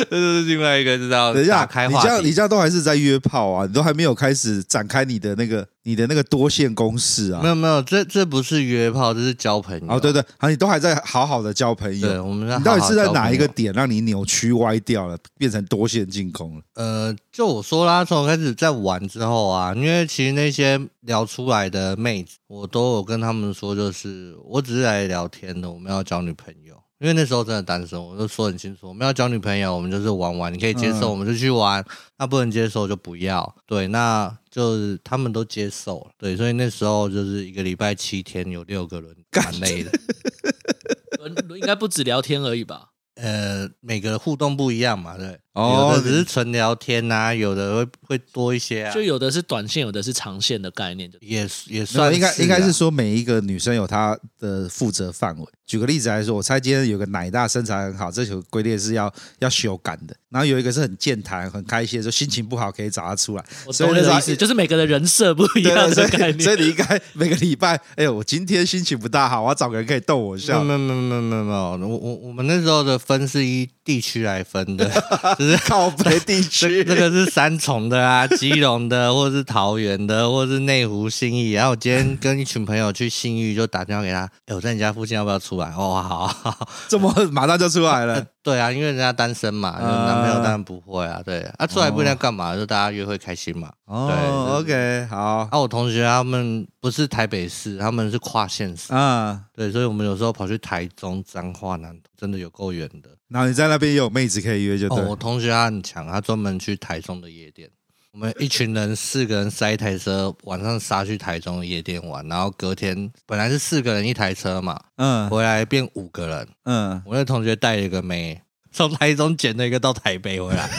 C: 这是另外一个知道。
B: 等一下，
C: 开
B: 你这样你这样都还是在约炮啊？你都还没有开始展开你的那个你的那个多线攻势啊？
C: 没有没有，这这不是约炮，这是交朋友。
B: 哦，对对，好，你都还在好好的交朋友。
C: 对，我们
B: 你到底是在哪一个点让你扭曲歪掉了，变成多线进攻了？
C: 呃，就我说啦，从开始在玩之后啊，因为其实那些聊出来的妹子，我都有跟他们说，就是我只是来聊天的，我们要交女朋友。因为那时候真的单身，我就说很清楚，我们要交女朋友，我们就是玩玩，你可以接受，我们就去玩；那不能接受就不要。对，那就是他们都接受了。对，所以那时候就是一个礼拜七天有六个人，蛮累的。[laughs]
A: 应该不止聊天而已吧？
C: 呃，每个互动不一样嘛，对。哦，有的只是纯聊天呐、啊，有的会会多一些啊，
A: 就有的是短线，有的是长线的概念，
C: 也也算
B: 应该应该是说每一个女生有她的负责范围。举个例子来说，我猜今天有个奶大身材很好，这球规律是要要修改的，然后有一个是很健谈、很开心，说心情不好可以找他出来。
A: 我懂你的意思，就是每个人人设不一样的概念。
B: 所以你应该每个礼拜，哎呦，我今天心情不大好，我要找个人可以逗我笑。
C: 没有没有没有没有没有，我我我们那时候的分是以地区来分的。
B: 是 [laughs] 靠北地区，[laughs]
C: 这个是三重的啊，基隆的，或者是桃园的，或者是内湖信义。然后我今天跟一群朋友去信义，就打电话给他，哎，我在你家附近，要不要出来？哦，好，好，[laughs]
B: 这么马上就出来了。
C: 对啊，因为人家单身嘛，男朋友当然不会啊。对，啊，出来不一定要干嘛，就大家约会开心嘛。
B: 哦，OK，好。
C: 啊，我同学他们不是台北市，他们是跨县市啊。对，所以我们有时候跑去台中、彰化、南投，真的有够远的。
B: 然后你在那边也有妹子可以约，就对。
C: 我同学他很强，他专门去台中的夜店。我们一群人四个人塞一台车，晚上杀去台中的夜店玩，然后隔天本来是四个人一台车嘛，嗯，回来变五个人，嗯，我那同学带了一个妹。从台中捡了一个到台北回来，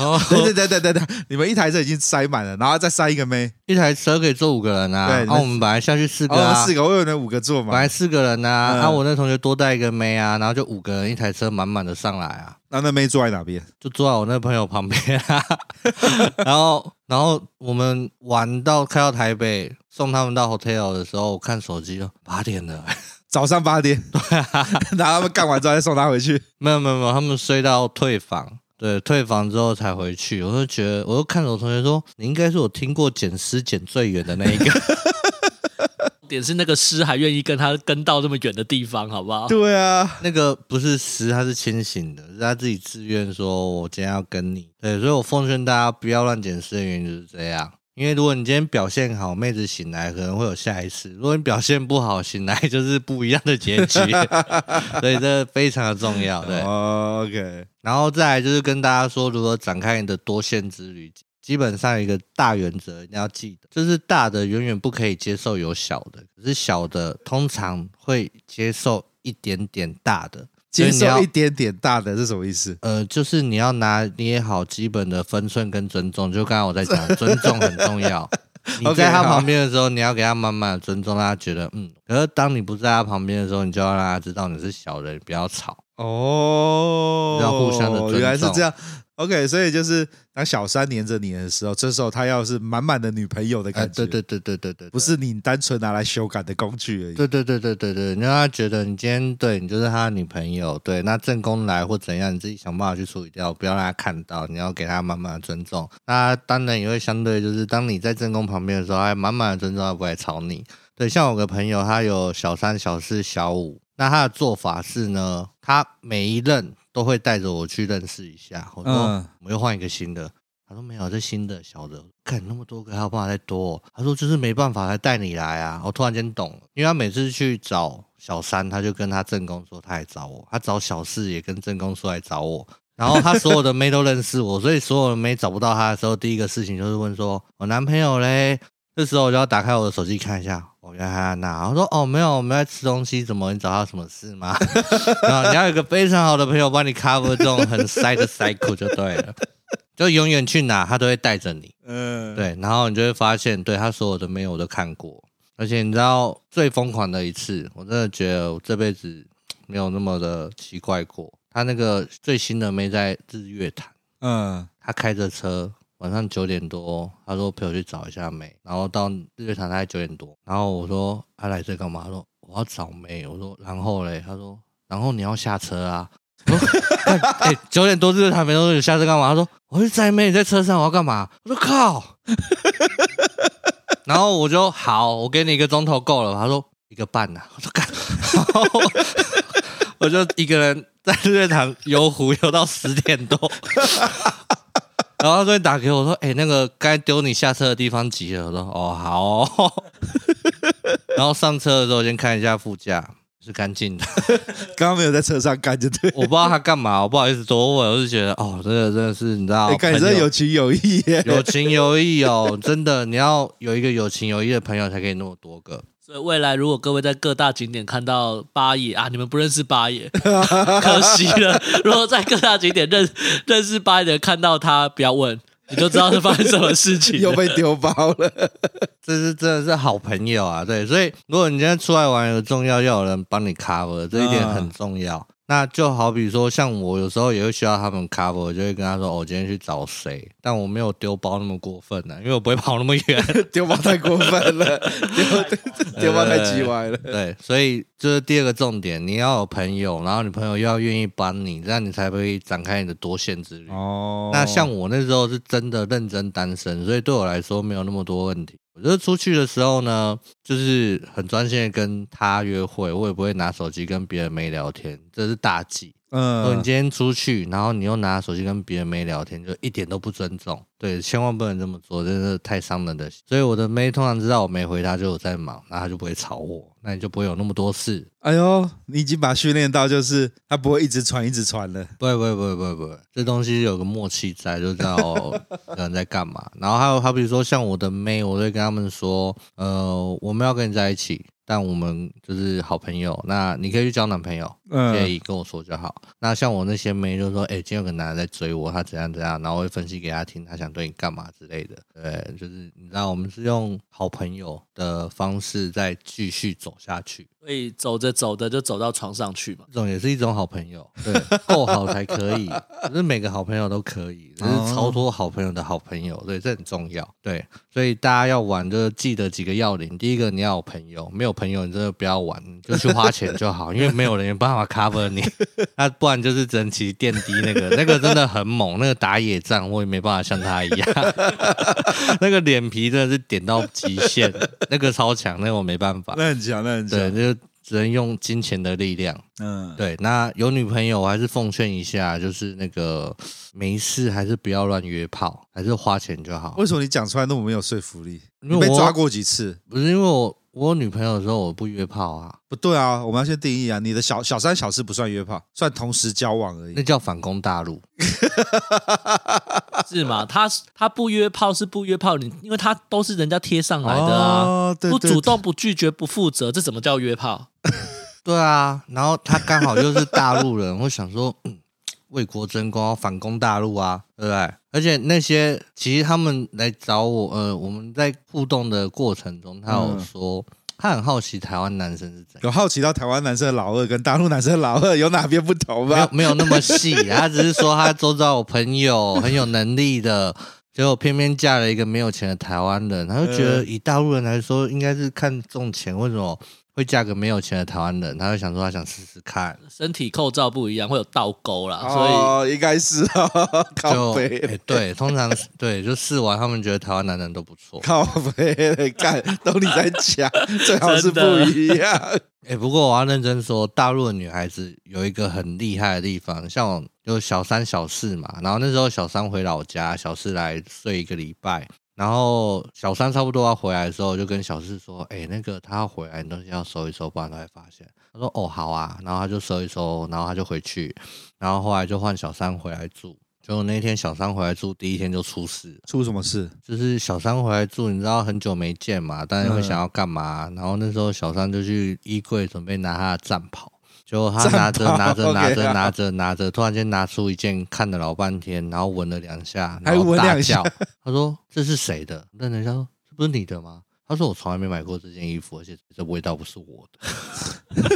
B: 哦对对对对对，你们一台车已经塞满了，然后再塞一个妹，一
C: 台车可以坐五个人啊。对，然后我们本来下去四个啊，
B: 四个，我以为能五个坐嘛。
C: 本来四个人啊，然后我那同学多带一个妹啊，然后就五个人一台车满满的上来啊。
B: 那那妹坐在哪边？
C: 就坐在我那朋友旁边啊。[laughs] 然后，然后我们玩到开到台北，送他们到 hotel 的时候，我看手机了，八点了。[laughs]
B: 早上八点，对啊，然后他们干完之后再送他回去。
C: 没有没有没有，他们睡到退房，对，退房之后才回去。我就觉得，我就看着我同学说：“你应该是我听过捡尸捡最远的那一个。”
A: 点是那个尸还愿意跟他跟到这么远的地方，好不好？
B: 对啊，
C: 那个不是尸，他是清醒的，是他自己自愿说：“我今天要跟你。”对，所以我奉劝大家不要乱捡尸的原因就是这样。因为如果你今天表现好，妹子醒来可能会有下一次；如果你表现不好，醒来就是不一样的结局。[laughs] 所以这非常的重要。对
B: ，oh，OK。
C: 然后再来就是跟大家说如何展开你的多线之旅。基本上一个大原则，你要记得，就是大的远远不可以接受有小的，可是小的通常会接受一点点大的。
B: 接受一点点大的是什么意思？
C: 呃，就是你要拿捏好基本的分寸跟尊重。就刚刚我在讲，[laughs] 尊重很重要。[laughs] 你在他旁边的时候，你要给他满满的尊重，让他觉得嗯。可是当你不在他旁边的时候，你就要让他知道你是小人，不要吵哦，要互相的尊重。
B: 原来是这样。OK，所以就是当小三黏着你的时候，这时候他要是满满的女朋友的感觉，
C: 对对对对对对，
B: 不是你单纯拿来修改的工具而已。
C: 对对对对对对，你让他觉得你今天对你就是他的女朋友，对，那正宫来或怎样，你自己想办法去处理掉，不要让他看到，你要给他满满的尊重。那当然也会相对就是，当你在正宫旁边的时候，还满满的尊重，他不会吵你。对，像我个朋友，他有小三、小四、小五，那他的做法是呢，他每一任。都会带着我去认识一下。我说，我又换一个新的。他说没有，这新的小的，看那么多个，还有办法再多。他说就是没办法，才带你来啊。我突然间懂了，因为他每次去找小三，他就跟他正宫说他来找我；他找小四也跟正宫说来找我。然后他所有的妹都认识我，[laughs] 所以所有的妹找不到他的时候，第一个事情就是问说：“我男朋友嘞？”这时候我就要打开我的手机看一下。我原来还在那，我说哦没有，我们在吃东西，怎么你找他什么事吗？然后你要有一个非常好的朋友帮你 cover 这种很塞的 cycle 就对了，就永远去哪他都会带着你，嗯，对，然后你就会发现，对他所有的妹我都看过，而且你知道最疯狂的一次，我真的觉得我这辈子没有那么的奇怪过。他那个最新的妹在日月潭，嗯，他开着车。晚上九点多，他说陪我去找一下妹，然后到日月潭大概九点多，然后我说他来这干嘛？他说我要找妹。我说然后嘞？他说然后你要下车啊。[laughs] 哎，九点多日月潭没到，你下车干嘛？他说我是在妹你在车上，我要干嘛？我说靠，[laughs] 然后我就好，我给你一个钟头够了。他说一个半呐、啊，我说干，我就一个人在日月潭游湖游到十点多，[laughs] 然后他就打给我说，哎、欸，那个该丢你下车的地方挤了。我说哦好哦，[laughs] 然后上车的时候先看一下副驾。是干净的，[laughs]
B: 刚刚没有在车上干，就对。[laughs]
C: 我不知道他干嘛，我不好意思多问，我就觉得哦，真的真的是你知道，
B: 感觉有情有义耶，
C: 有情有义哦，真的，你要有一个有情有义的朋友才可以那么多个。
A: 所以未来如果各位在各大景点看到八爷啊，你们不认识八爷，[laughs] 可惜了。如果在各大景点认认识八爷的看到他，不要问。你就知道是发生什么事情，
B: 又被丢包了。[laughs]
C: 这是真的是好朋友啊，对，所以如果你今天出来玩，有重要要有人帮你 cover，这一点很重要。嗯那就好比说，像我有时候也会需要他们 cover，我就会跟他说：“我今天去找谁？”但我没有丢包那么过分呢、啊，因为我不会跑那么远，[laughs]
B: 丢包太过分了，[laughs] 丢丢包太机歪了。
C: 对，所以这是第二个重点，你要有朋友，然后你朋友又要愿意帮你，这样你才会展开你的多线之旅。哦，那像我那时候是真的认真单身，所以对我来说没有那么多问题。我觉得出去的时候呢，就是很专心的跟他约会，我也不会拿手机跟别人没聊天，这是大忌。嗯，你今天出去，然后你又拿手机跟别人没聊天，就一点都不尊重。对，千万不能这么做，真的是太伤人的心。所以我的妹通常知道我没回她，就有在忙，那她就不会吵我，那你就不会有那么多事。
B: 哎呦，你已经把训练到，就是她不会一直传一直传了。
C: 不会不会不会不会不会，这东西有个默契在，就知道有人在干嘛。然后还有，好比如说像我的妹，我会跟他们说，呃，我们要跟你在一起。但我们就是好朋友，那你可以去交男朋友，可以跟我说就好。嗯、那像我那些妹就说，哎、欸，今天有个男的在追我，他怎样怎样，然后我会分析给他听，他想对你干嘛之类的。对，就是你知道，我们是用好朋友的方式再继续走下去。
A: 所以走着走着就走到床上去嘛，
C: 这种也是一种好朋友，对，够好才可以，[laughs] 不是每个好朋友都可以，这是超多好朋友的好朋友，对，这很重要，对，所以大家要玩就记得几个要领，第一个你要有朋友，没有朋友你真的不要玩，就去花钱就好，因为没有人有办法 cover 你，那不然就是只能骑电梯那个，那个真的很猛，那个打野战我也没办法像他一样，[laughs] 那个脸皮真的是点到极限，那个超强，那个我没办法，
B: 那很强，那很。强，
C: 对，就。只能用金钱的力量，嗯，对。那有女朋友，我还是奉劝一下，就是那个没事还是不要乱约炮，还是花钱就好。
B: 为什么你讲出来那么没有说服力？因为被抓过几次？
C: 不是因为我我有女朋友的时候我不约炮啊？
B: 不对啊，我们要先定义啊。你的小小三小四不算约炮，算同时交往而已。
C: 那叫反攻大陆。[laughs]
A: 是吗？他他不约炮是不约炮，你因为他都是人家贴上来的啊，哦、对对对，不主动、不拒绝、不负责，这怎么叫约炮？
C: 对啊，然后他刚好又是大陆人，我想说，嗯，为国争光，要反攻大陆啊，对不对？而且那些其实他们来找我，呃，我们在互动的过程中，他有说。嗯他很好奇台湾男生是怎样，
B: 有好奇到台湾男生的老二跟大陆男生的老二有哪边不同吗？
C: 没有，没有那么细，[laughs] 他只是说他周遭有朋友很有能力的，结果偏偏嫁了一个没有钱的台湾人，他就觉得以大陆人来说，应该是看重钱，为什么？会嫁个没有钱的台湾人，他会想说他想试试看，
A: 身体构造不一样，会有倒钩啦，
B: 哦、所以应该是啊，靠 [laughs] 北
C: 就、欸、对，通常 [laughs] 对，就试完他们觉得台湾男人都不错，
B: 靠北干 [laughs] 都你在讲，最好是不一样。
C: 哎、欸，不过我要认真说，大陆的女孩子有一个很厉害的地方，像我就小三小四嘛，然后那时候小三回老家，小四来睡一个礼拜。然后小三差不多要回来的时候，就跟小四说：“哎，那个他要回来，你东西要收一收，不然他会发现。”他说：“哦，好啊。”然后他就收一收，然后他就回去。然后后来就换小三回来住。结果那天小三回来住，第一天就出事。
B: 出什么事？
C: 就是小三回来住，你知道很久没见嘛，当然会想要干嘛。然后那时候小三就去衣柜准备拿他的战袍。就他拿着拿着拿着拿着拿着，突然间拿出一件，看了老半天，然后闻了两下，然后大叫。他说：“这是谁的？”那人家说：“这不是你的吗？”他说：“我从来没买过这件衣服，而且这味道不是我的。[laughs] ”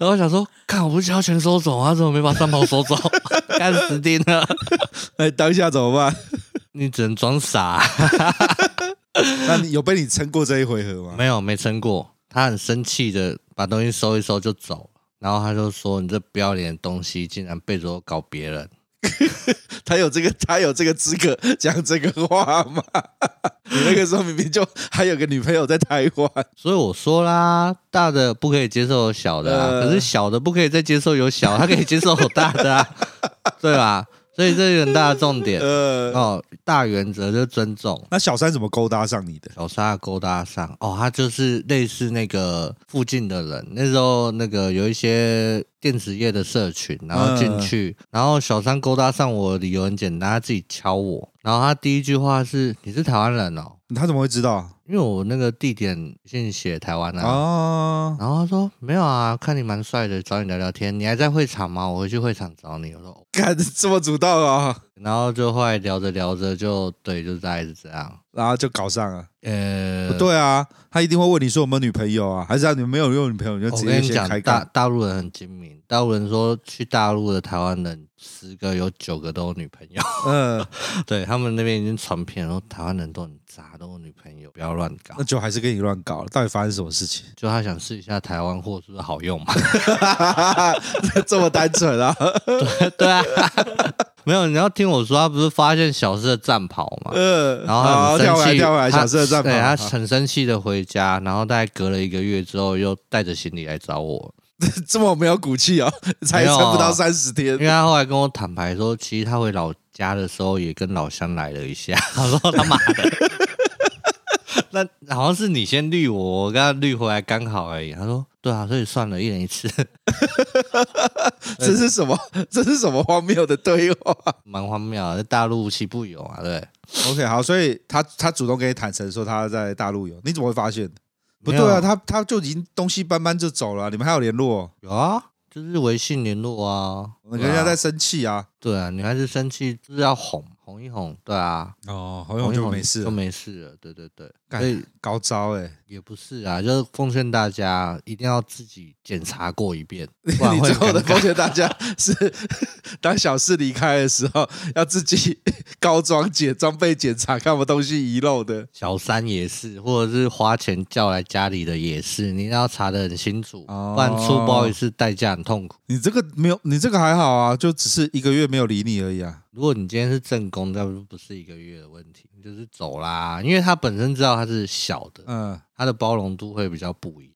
C: 然后我想说：“看，我不是叫他全收走啊，他怎么没把战袍收走？[laughs] 干死定了！[laughs]
B: 哎，当下怎么办？
C: 你只能装傻。
B: 那你有被你撑过这一回合吗？
C: 没有，没撑过。他很生气的把东西收一收就走了。然后他就说：“你这不要脸的东西，竟然背着我搞别人。[laughs] ”
B: 他有这个，他有这个资格讲这个话吗？[laughs] 你那个时候明明就还有个女朋友在台湾，
C: 所以我说啦，大的不可以接受小的、啊，呃、可是小的不可以再接受有小，他可以接受有大的啊，[laughs] 对吧？所以这是很大的重点，[laughs] 呃，哦，大原则就是尊重。
B: 那小三怎么勾搭上你的？
C: 小三勾搭上，哦，他就是类似那个附近的人。那时候那个有一些电子业的社群，然后进去，呃、然后小三勾搭上我的理由很简单，他自己敲我，然后他第一句话是：“你是台湾人哦。”
B: 他怎么会知道？
C: 因为我那个地点先写台湾啊，
B: 哦，
C: 然后他说没有啊，看你蛮帅的，找你聊聊天。你还在会场吗？我回去会场找你。我说，
B: 干这么主动啊！
C: 然后就后来聊着聊着就对，就大概是这样，
B: 然后就搞上了。
C: 呃，
B: 不对啊，他一定会问你说有没有女朋友啊？还是你们没有用女朋友你就直接先开干？
C: 大大陆人很精明，大陆人说去大陆的台湾人十个有九个都有女朋友。嗯，[laughs] 对他们那边已经传遍了，台湾人都很渣，都有女朋友，不要乱搞。
B: 那就还是跟你乱搞了，到底发生什么事情？[laughs]
C: 就他想试一下台湾货是不是好用嘛？[laughs]
B: 这么单纯啊？
C: 对对啊，没有，你要听我说，他不是发现小四的战袍嘛？嗯，然后他很生气，
B: 小四的战袍，
C: 对他很生气的回家，然后大概隔了一个月之后，又带着行李来找我。[laughs]
B: 这么没有骨气哦，[laughs] 才撑不到三十天。
C: 因为他后来跟我坦白说，其实他回老家的时候也跟老乡来了一下。[laughs] 他说他妈的。那好像是你先绿我，我跟他绿回来刚好而已。他说：“对啊，所以算了，一人一次。”
B: 这是什么？这是什么荒谬的对话？
C: 蛮荒谬在，大陆无奇不有啊，对。
B: OK，好，所以他他主动跟你坦诚说他在大陆有，你怎么会发现？不对啊，他他就已经东西搬搬就走了，你们还有联络？
C: 有啊，就是微信联络啊。
B: 人家在生气啊。
C: 对啊，女孩子生气就是要哄。哄一哄，对啊，
B: 哦，哄一哄就没事，
C: 就没事了，对对对，
B: 所以高招哎，
C: 也不是啊，就是奉劝大家一定要自己检查过一遍。[laughs]
B: 你最后的奉劝大家是，[laughs] 当小四离开的时候，要自己 [laughs] 高装检装备检查，看有没有东西遗漏的。
C: 小三也是，或者是花钱叫来家里的也是，你要查的很清楚，不然出包一次代价很痛苦。
B: 你这个没有，你这个还好啊，就只是一个月没有理你而已啊。
C: 如果你今天是正宫，那不不是一个月的问题，你就是走啦。因为他本身知道他是小的，嗯，他的包容度会比较不一样。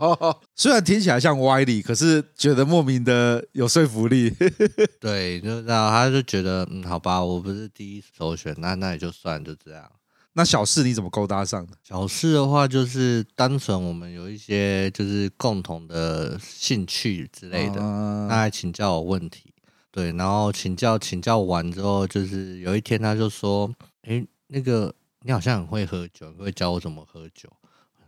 C: [laughs]
B: 虽然听起来像歪理，可是觉得莫名的有说服力。
C: 对，就然后他就觉得，嗯，好吧，我不是第一首选，那那也就算就这样。
B: 那小事你怎么勾搭上的？
C: 小事的话，就是单纯我们有一些就是共同的兴趣之类的，那还请教我问题。对，然后请教请教完之后，就是有一天他就说：“哎，那个你好像很会喝酒，你会教我怎么喝酒？”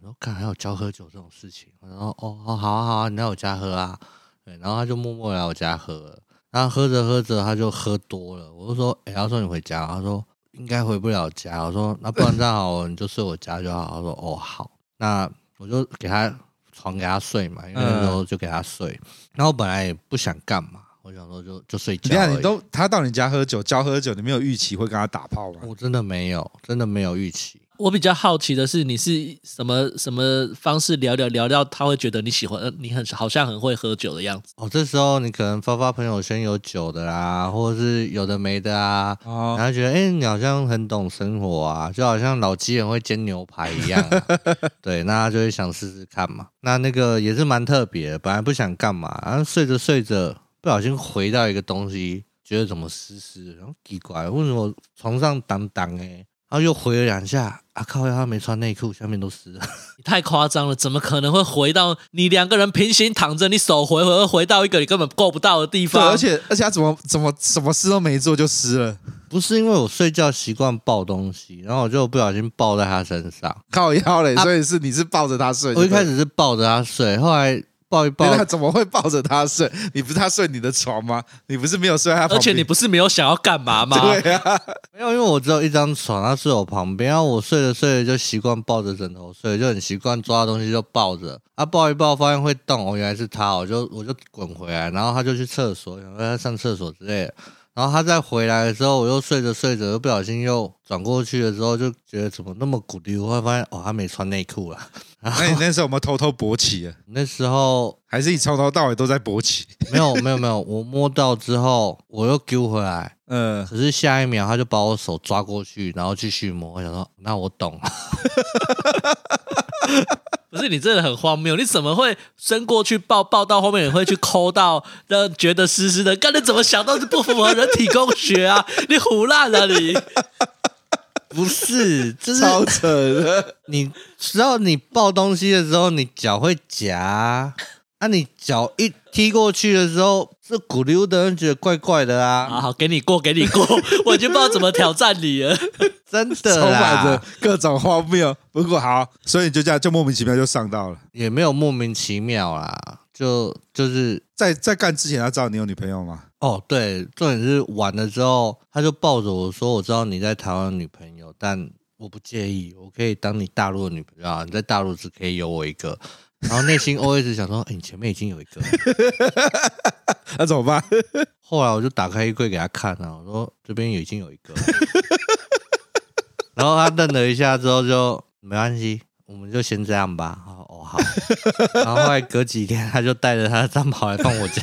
C: 我说：“看还有教喝酒这种事情。”然后：“哦哦，好啊好啊，你来我家喝啊。”对，然后他就默默来我家喝了，然后喝着喝着他就喝多了。我就说：“哎，他说你回家。”他说：“应该回不了家。”我说：“那不然这样好，你就睡我家就好。”他说：“哦好。”那我就给他床给他睡嘛，因为那时候就给他睡。嗯、然后我本来也不想干嘛。我想说就就睡觉。你看，
B: 你都他到你家喝酒，教喝酒，你没有预期会跟他打炮吗？
C: 我真的没有，真的没有预期。
A: 我比较好奇的是，你是什么什么方式聊聊聊聊，他会觉得你喜欢，你很好像很会喝酒的样子。
C: 哦，这时候你可能发发朋友圈有酒的啦，或者是有的没的啊，哦、然后觉得哎、欸，你好像很懂生活啊，就好像老鸡很会煎牛排一样、啊。[laughs] 对，那他就会想试试看嘛。那那个也是蛮特别的，本来不想干嘛，然后睡着睡着。不小心回到一个东西，觉得怎么湿湿的，然后奇怪，为什么床上挡挡哎，然后又回了两下，啊靠！他没穿内裤，下面都湿了，[laughs]
A: 你太夸张了，怎么可能会回到你两个人平行躺着，你手回回回到一个你根本够不到的地方？
B: 而且而且他怎么怎么什么事都没做就湿了？
C: 不是因为我睡觉习惯抱东西，然后我就不小心抱在他身上，
B: 靠腰嘞，所以是你是抱着他睡？
C: 我一开始是抱着他睡，后来。抱一抱，
B: 他怎么会抱着他睡？你不是他睡你的床吗？你不是没有睡他旁边？
A: 而且你不是没有想要干嘛吗？
B: 对啊，
C: 没有，因为我只有一张床，他睡我旁边，然后我睡着睡着就习惯抱着枕头睡，就很习惯抓东西就抱着。他、啊、抱一抱，发现会动，哦，原来是他，我就我就滚回来，然后他就去厕所，然后他上厕所之类的。然后他再回来的时候，我又睡着睡着，又不小心又转过去的时候，就觉得怎么那么鼓溜，我会发现哦，他没穿内裤了。
B: 那你那时候有没有偷偷勃起啊？[laughs]
C: 那时候
B: 还是你从头到尾都在勃起？[laughs]
C: 没有没有没有，我摸到之后我又丢回来，嗯，可是下一秒他就把我手抓过去，然后继续摸。我想说，那我懂了。[laughs] [laughs]
A: 不是你真的很荒谬，你怎么会伸过去抱抱到后面也会去抠到，让觉得湿湿的？干你怎么想到是不符合人体工学啊？[laughs] 你胡烂了你。
C: 不是，这是
B: 超扯的。[laughs]
C: 你知道，你抱东西的时候，你脚会夹，那你脚一踢过去的时候，这鼓溜的，人觉得怪怪的啊。
A: 好，好，给你过，给你过，[laughs] 我已经不知道怎么挑战你了，
C: 真的
B: 充满着各种荒谬。不过好，所以你就这样，就莫名其妙就上到了，
C: 也没有莫名其妙啦，就就是
B: 在在干之前，他知道你有女朋友吗？
C: 哦，对，重点是完了之后，他就抱着我说：“我知道你在台湾有女朋友，但我不介意，我可以当你大陆的女朋友啊！你在大陆只可以有我一个。”然后内心 OS 想说：“哎，你前面已经有一个，[laughs]
B: 那怎么办？”
C: 后来我就打开衣柜给他看啊，我说：“这边已经有一个。”然后他愣了一下之后就没关系，我们就先这样吧。哦，好。然后后来隔几天，他就带着他的帐篷来放我家。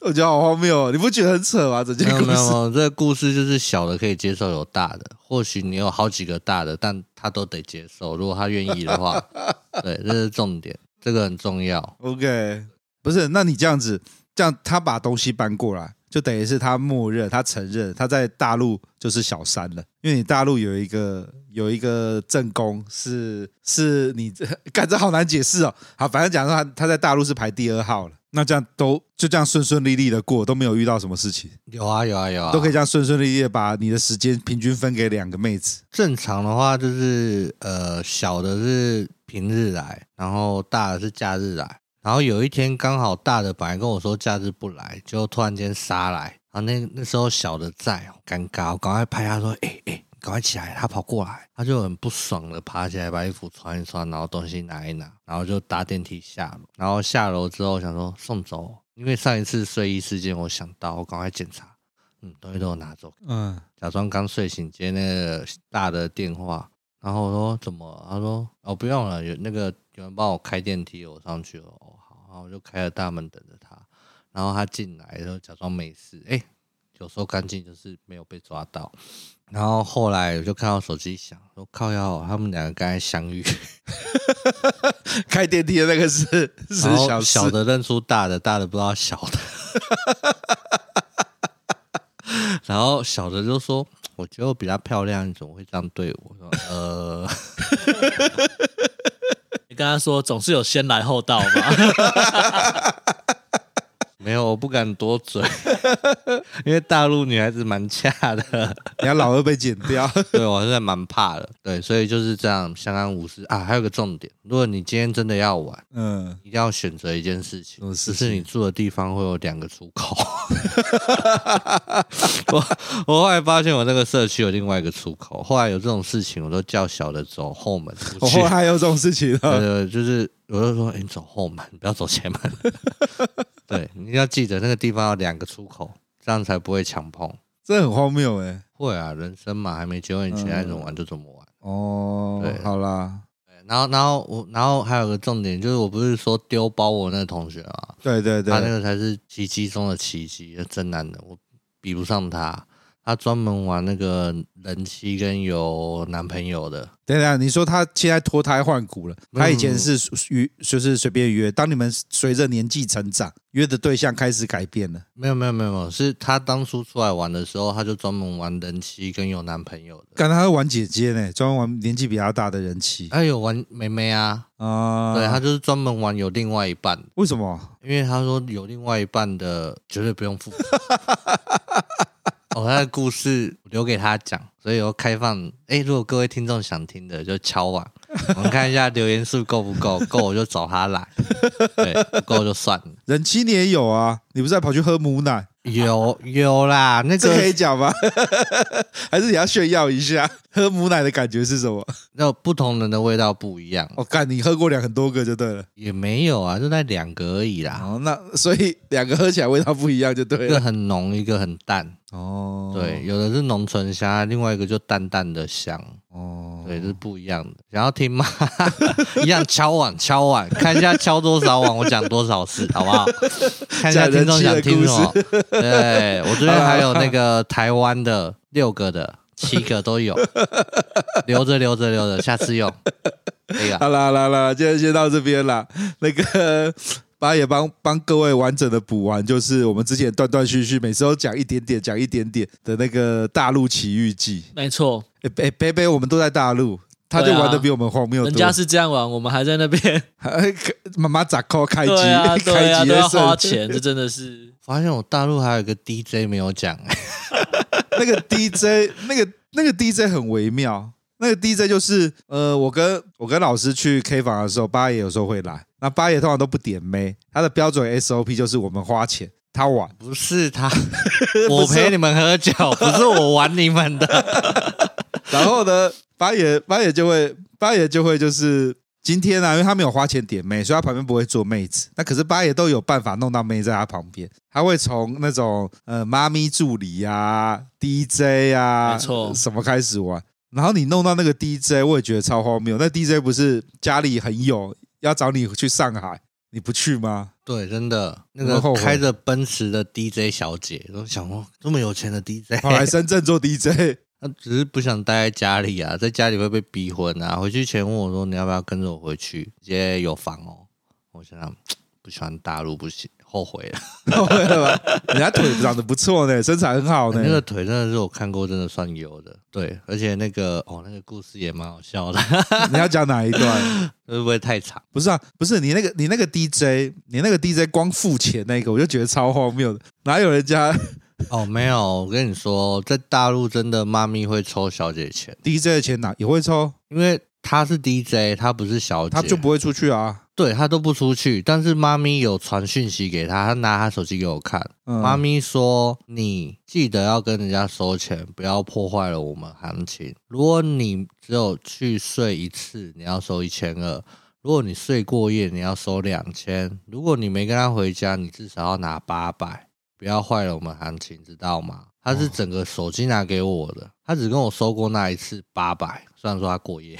C: [laughs]
B: 我觉得好荒谬哦！你不觉得很扯吗？这件
C: 没有没有，没有，这个故事就是小的可以接受，有大的。或许你有好几个大的，但他都得接受。如果他愿意的话，[laughs] 对，这是重点，这个很重要。
B: OK，不是，那你这样子，这样他把东西搬过来，就等于是他默认，他承认他在大陆就是小三了。因为你大陆有一个有一个正宫是是你这，干这好难解释哦。好，反正讲说他他在大陆是排第二号了。那这样都就这样顺顺利利的过，都没有遇到什么事情。
C: 有啊有啊有啊，
B: 都可以这样顺顺利利的把你的时间平均分给两个妹子。
C: 正常的话就是呃小的是平日来，然后大的是假日来。然后有一天刚好大的本来跟我说假日不来，就突然间杀来。然后那那时候小的在，尴尬，我赶快拍他说，哎、欸、哎。欸赶快起来！他跑过来，他就很不爽的爬起来，把衣服穿一穿，然后东西拿一拿，然后就搭电梯下楼。然后下楼之后想说送走，因为上一次睡衣事件，我想到我赶快检查，嗯，东西都有拿走，嗯，假装刚睡醒接那个大的电话，然后我说怎么？他说哦不用了，有那个有人帮我开电梯，我上去了。哦好，然后我就开了大门等着他，然后他进来然后假装没事，哎。有时候干净就是没有被抓到，然后后来我就看到手机响，说靠腰，他们两个刚才相遇，[laughs]
B: 开电梯的那个是是小
C: 小的认出大的，大的不知道小的，[laughs] 然后小的就说：“我觉得我比较漂亮，你怎么会这样对我？”说：“呃，[laughs]
A: 你跟他说总是有先来后到嘛。”
C: 没有，我不敢多嘴，[laughs] 因为大陆女孩子蛮恰的，
B: 你要老二被剪掉，[laughs]
C: 对我现在蛮怕的，对，所以就是这样相安无事啊。还有个重点，如果你今天真的要玩，嗯，一定要选择一件事情，就是你住的地方会有两个出口。[laughs] 我我后来发现我那个社区有另外一个出口，后来有这种事情，我都叫小的走后门出去。
B: 后来还有这种事情，
C: 对，就是我就说，欸，你走后门，不要走前门。对，你要记得那个地方有两个出口，这样才不会强碰。
B: 这很荒谬哎！
C: 会啊，人生嘛，还没结婚以前爱怎么玩就怎么玩。
B: 哦，对，好啦。
C: 然后，然后我，然后还有个重点就是，我不是说丢包我那个同学啊，
B: 对对对，
C: 他那个才是奇迹中的奇迹，真男的，我比不上他。他专门玩那个人妻跟有男朋友的。
B: 等等，你说他现在脱胎换骨了？他以前是约，就是随便约。当你们随着年纪成长，约的对象开始改变了。
C: 没有没有没有是他当初出来玩的时候，他就专门玩人妻跟有男朋友的。
B: 刚才他玩姐姐呢，专门玩年纪比较大的人妻。
C: 他有玩妹妹啊啊！对，他就是专门玩有另外一半。
B: 为什么？
C: 因为他说有另外一半的绝对不用付。[laughs] [laughs] 哦，他的故事留给他讲，所以我开放。哎，如果各位听众想听的，就敲碗，[laughs] 我们看一下留言数够不够，够我就找他来，对，不够就算了。
B: 人妻你也有啊？你不是还跑去喝母奶？
C: 有有啦，那个
B: 这可以讲吗？[laughs] 还是你要炫耀一下喝母奶的感觉是什么？
C: 那不同人的味道不一样。
B: 我干、哦，你喝过两很多个就对了。
C: 也没有啊，就那两个而已啦。
B: 哦，那所以两个喝起来味道不一样就对了。
C: 一个很浓，一个很淡。
B: 哦，
C: 对，有的是浓醇香，另外一个就淡淡的香。哦，对，是不一样的。想要听吗？[laughs] 一样敲碗敲碗，看一下敲多少碗，我讲多少次，好不好？[laughs] 看一下听众想听什么。对，我这边还有那个台湾的六个的，[laughs] 七个都有，留着留着留着，下次用。可以了。好啦
B: 好啦好啦，今天先到这边啦。那个。八爷帮帮各位完整的补完，就是我们之前断断续续，每次都讲一点点，讲一点点的那个大陆奇遇记。
A: 没错，
B: 哎哎，贝贝，我们都在大陆，他就玩的比我们荒谬多。
A: 人家是这样玩，我们还在那边，
B: 妈妈咋扣开机？
A: 对啊，[laughs] 对啊，
B: 开机
A: 都要花钱，这真的是。
C: 发现我大陆还有一个 DJ 没有讲，[laughs]
B: 那个 DJ，那个那个 DJ 很微妙。那个 DJ 就是，呃，我跟我跟老师去 K 房的时候，八爷有时候会来。那八爷通常都不点妹，他的标准 SOP 就是我们花钱，他玩，
C: 不是他，[laughs] 我陪你们喝酒，不是我玩你们的。[laughs] [laughs]
B: 然后呢，八爷八爷就会，八爷就会就是今天啊，因为他没有花钱点妹，所以他旁边不会坐妹子。那可是八爷都有办法弄到妹在他旁边，他会从那种呃妈咪助理啊、DJ 啊，
A: 没错，
B: 什么开始玩。然后你弄到那个 DJ，我也觉得超荒谬。那 DJ 不是家里很有，要找你去上海，你不去吗？
C: 对，真的，那个开着奔驰的 DJ 小姐，都想说这么有钱的 DJ，
B: 跑来深圳做 DJ，
C: 他 [laughs] 只是不想待在家里啊，在家里会被逼婚啊。回去前问我说，你要不要跟着我回去？直接有房哦。我想想，不喜欢大陆，不行。后悔了，后悔了吧？
B: 人家腿长得不错呢，[laughs] 身材很好呢。
C: 那个腿真的是我看过，真的算有的。对，而且那个哦，那个故事也蛮好笑的。[laughs]
B: 你要讲哪一段？
C: 会不会太长？
B: 不是啊，不是你那个，你那个 DJ，你那个 DJ 光付钱那个，我就觉得超荒谬的。哪有人家？[laughs]
C: 哦，没有。我跟你说，在大陆真的妈咪会抽小姐钱
B: ，DJ 的钱哪也会抽，
C: 因为他是 DJ，他不是小姐，
B: 他就不会出去啊。
C: 对，他都不出去，但是妈咪有传讯息给他，他拿他手机给我看。嗯、妈咪说：“你记得要跟人家收钱，不要破坏了我们行情。如果你只有去睡一次，你要收一千二；如果你睡过夜，你要收两千；如果你没跟他回家，你至少要拿八百，不要坏了我们行情，知道吗？”他是整个手机拿给我的，他只跟我收过那一次八百。虽然说他过夜，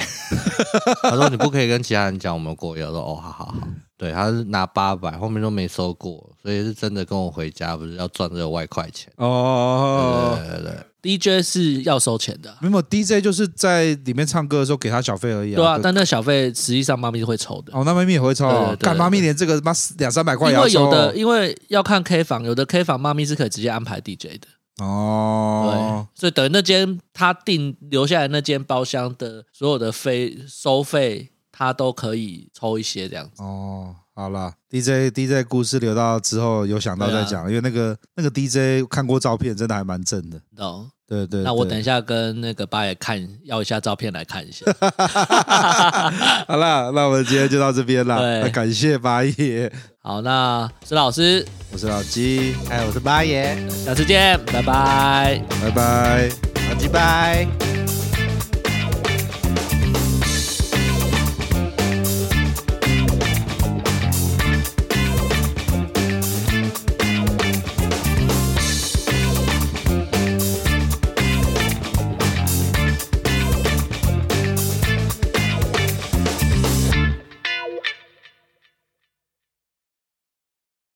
C: [laughs] 他说你不可以跟其他人讲我们过夜。我说哦，好好好。对，他是拿八百，后面都没收过，所以是真的跟我回家，不是要赚这个外快钱。哦，对对对对
A: ，DJ 是要收钱的，
B: 没有 DJ 就是在里面唱歌的时候给他小费而已。
A: 对啊，但那小费实际上妈咪会抽的。
B: 哦，那妈咪也会抽，干妈咪连这个妈两三百块
A: 因为有的，因为要看 K 房，有的 K 房妈咪是可以直接安排 DJ 的。哦，对，所以等于那间他订留下来那间包厢的所有的费收费，他都可以抽一些这样子。
B: 哦，好了，DJ DJ 故事留到之后有想到再讲，啊、因为那个那个 DJ 看过照片，真的还蛮正的。
A: 哦，
B: 对，对对。
A: 那我等一下跟那个八爷看要一下照片来看一下。[laughs]
B: 好了，那我们今天就到这边了。感谢八爷。
A: 好，那是老师，
B: 我是老
C: 鸡，哎我是八爷，
A: 下次见，拜拜，
B: 拜拜，
C: 老鸡拜。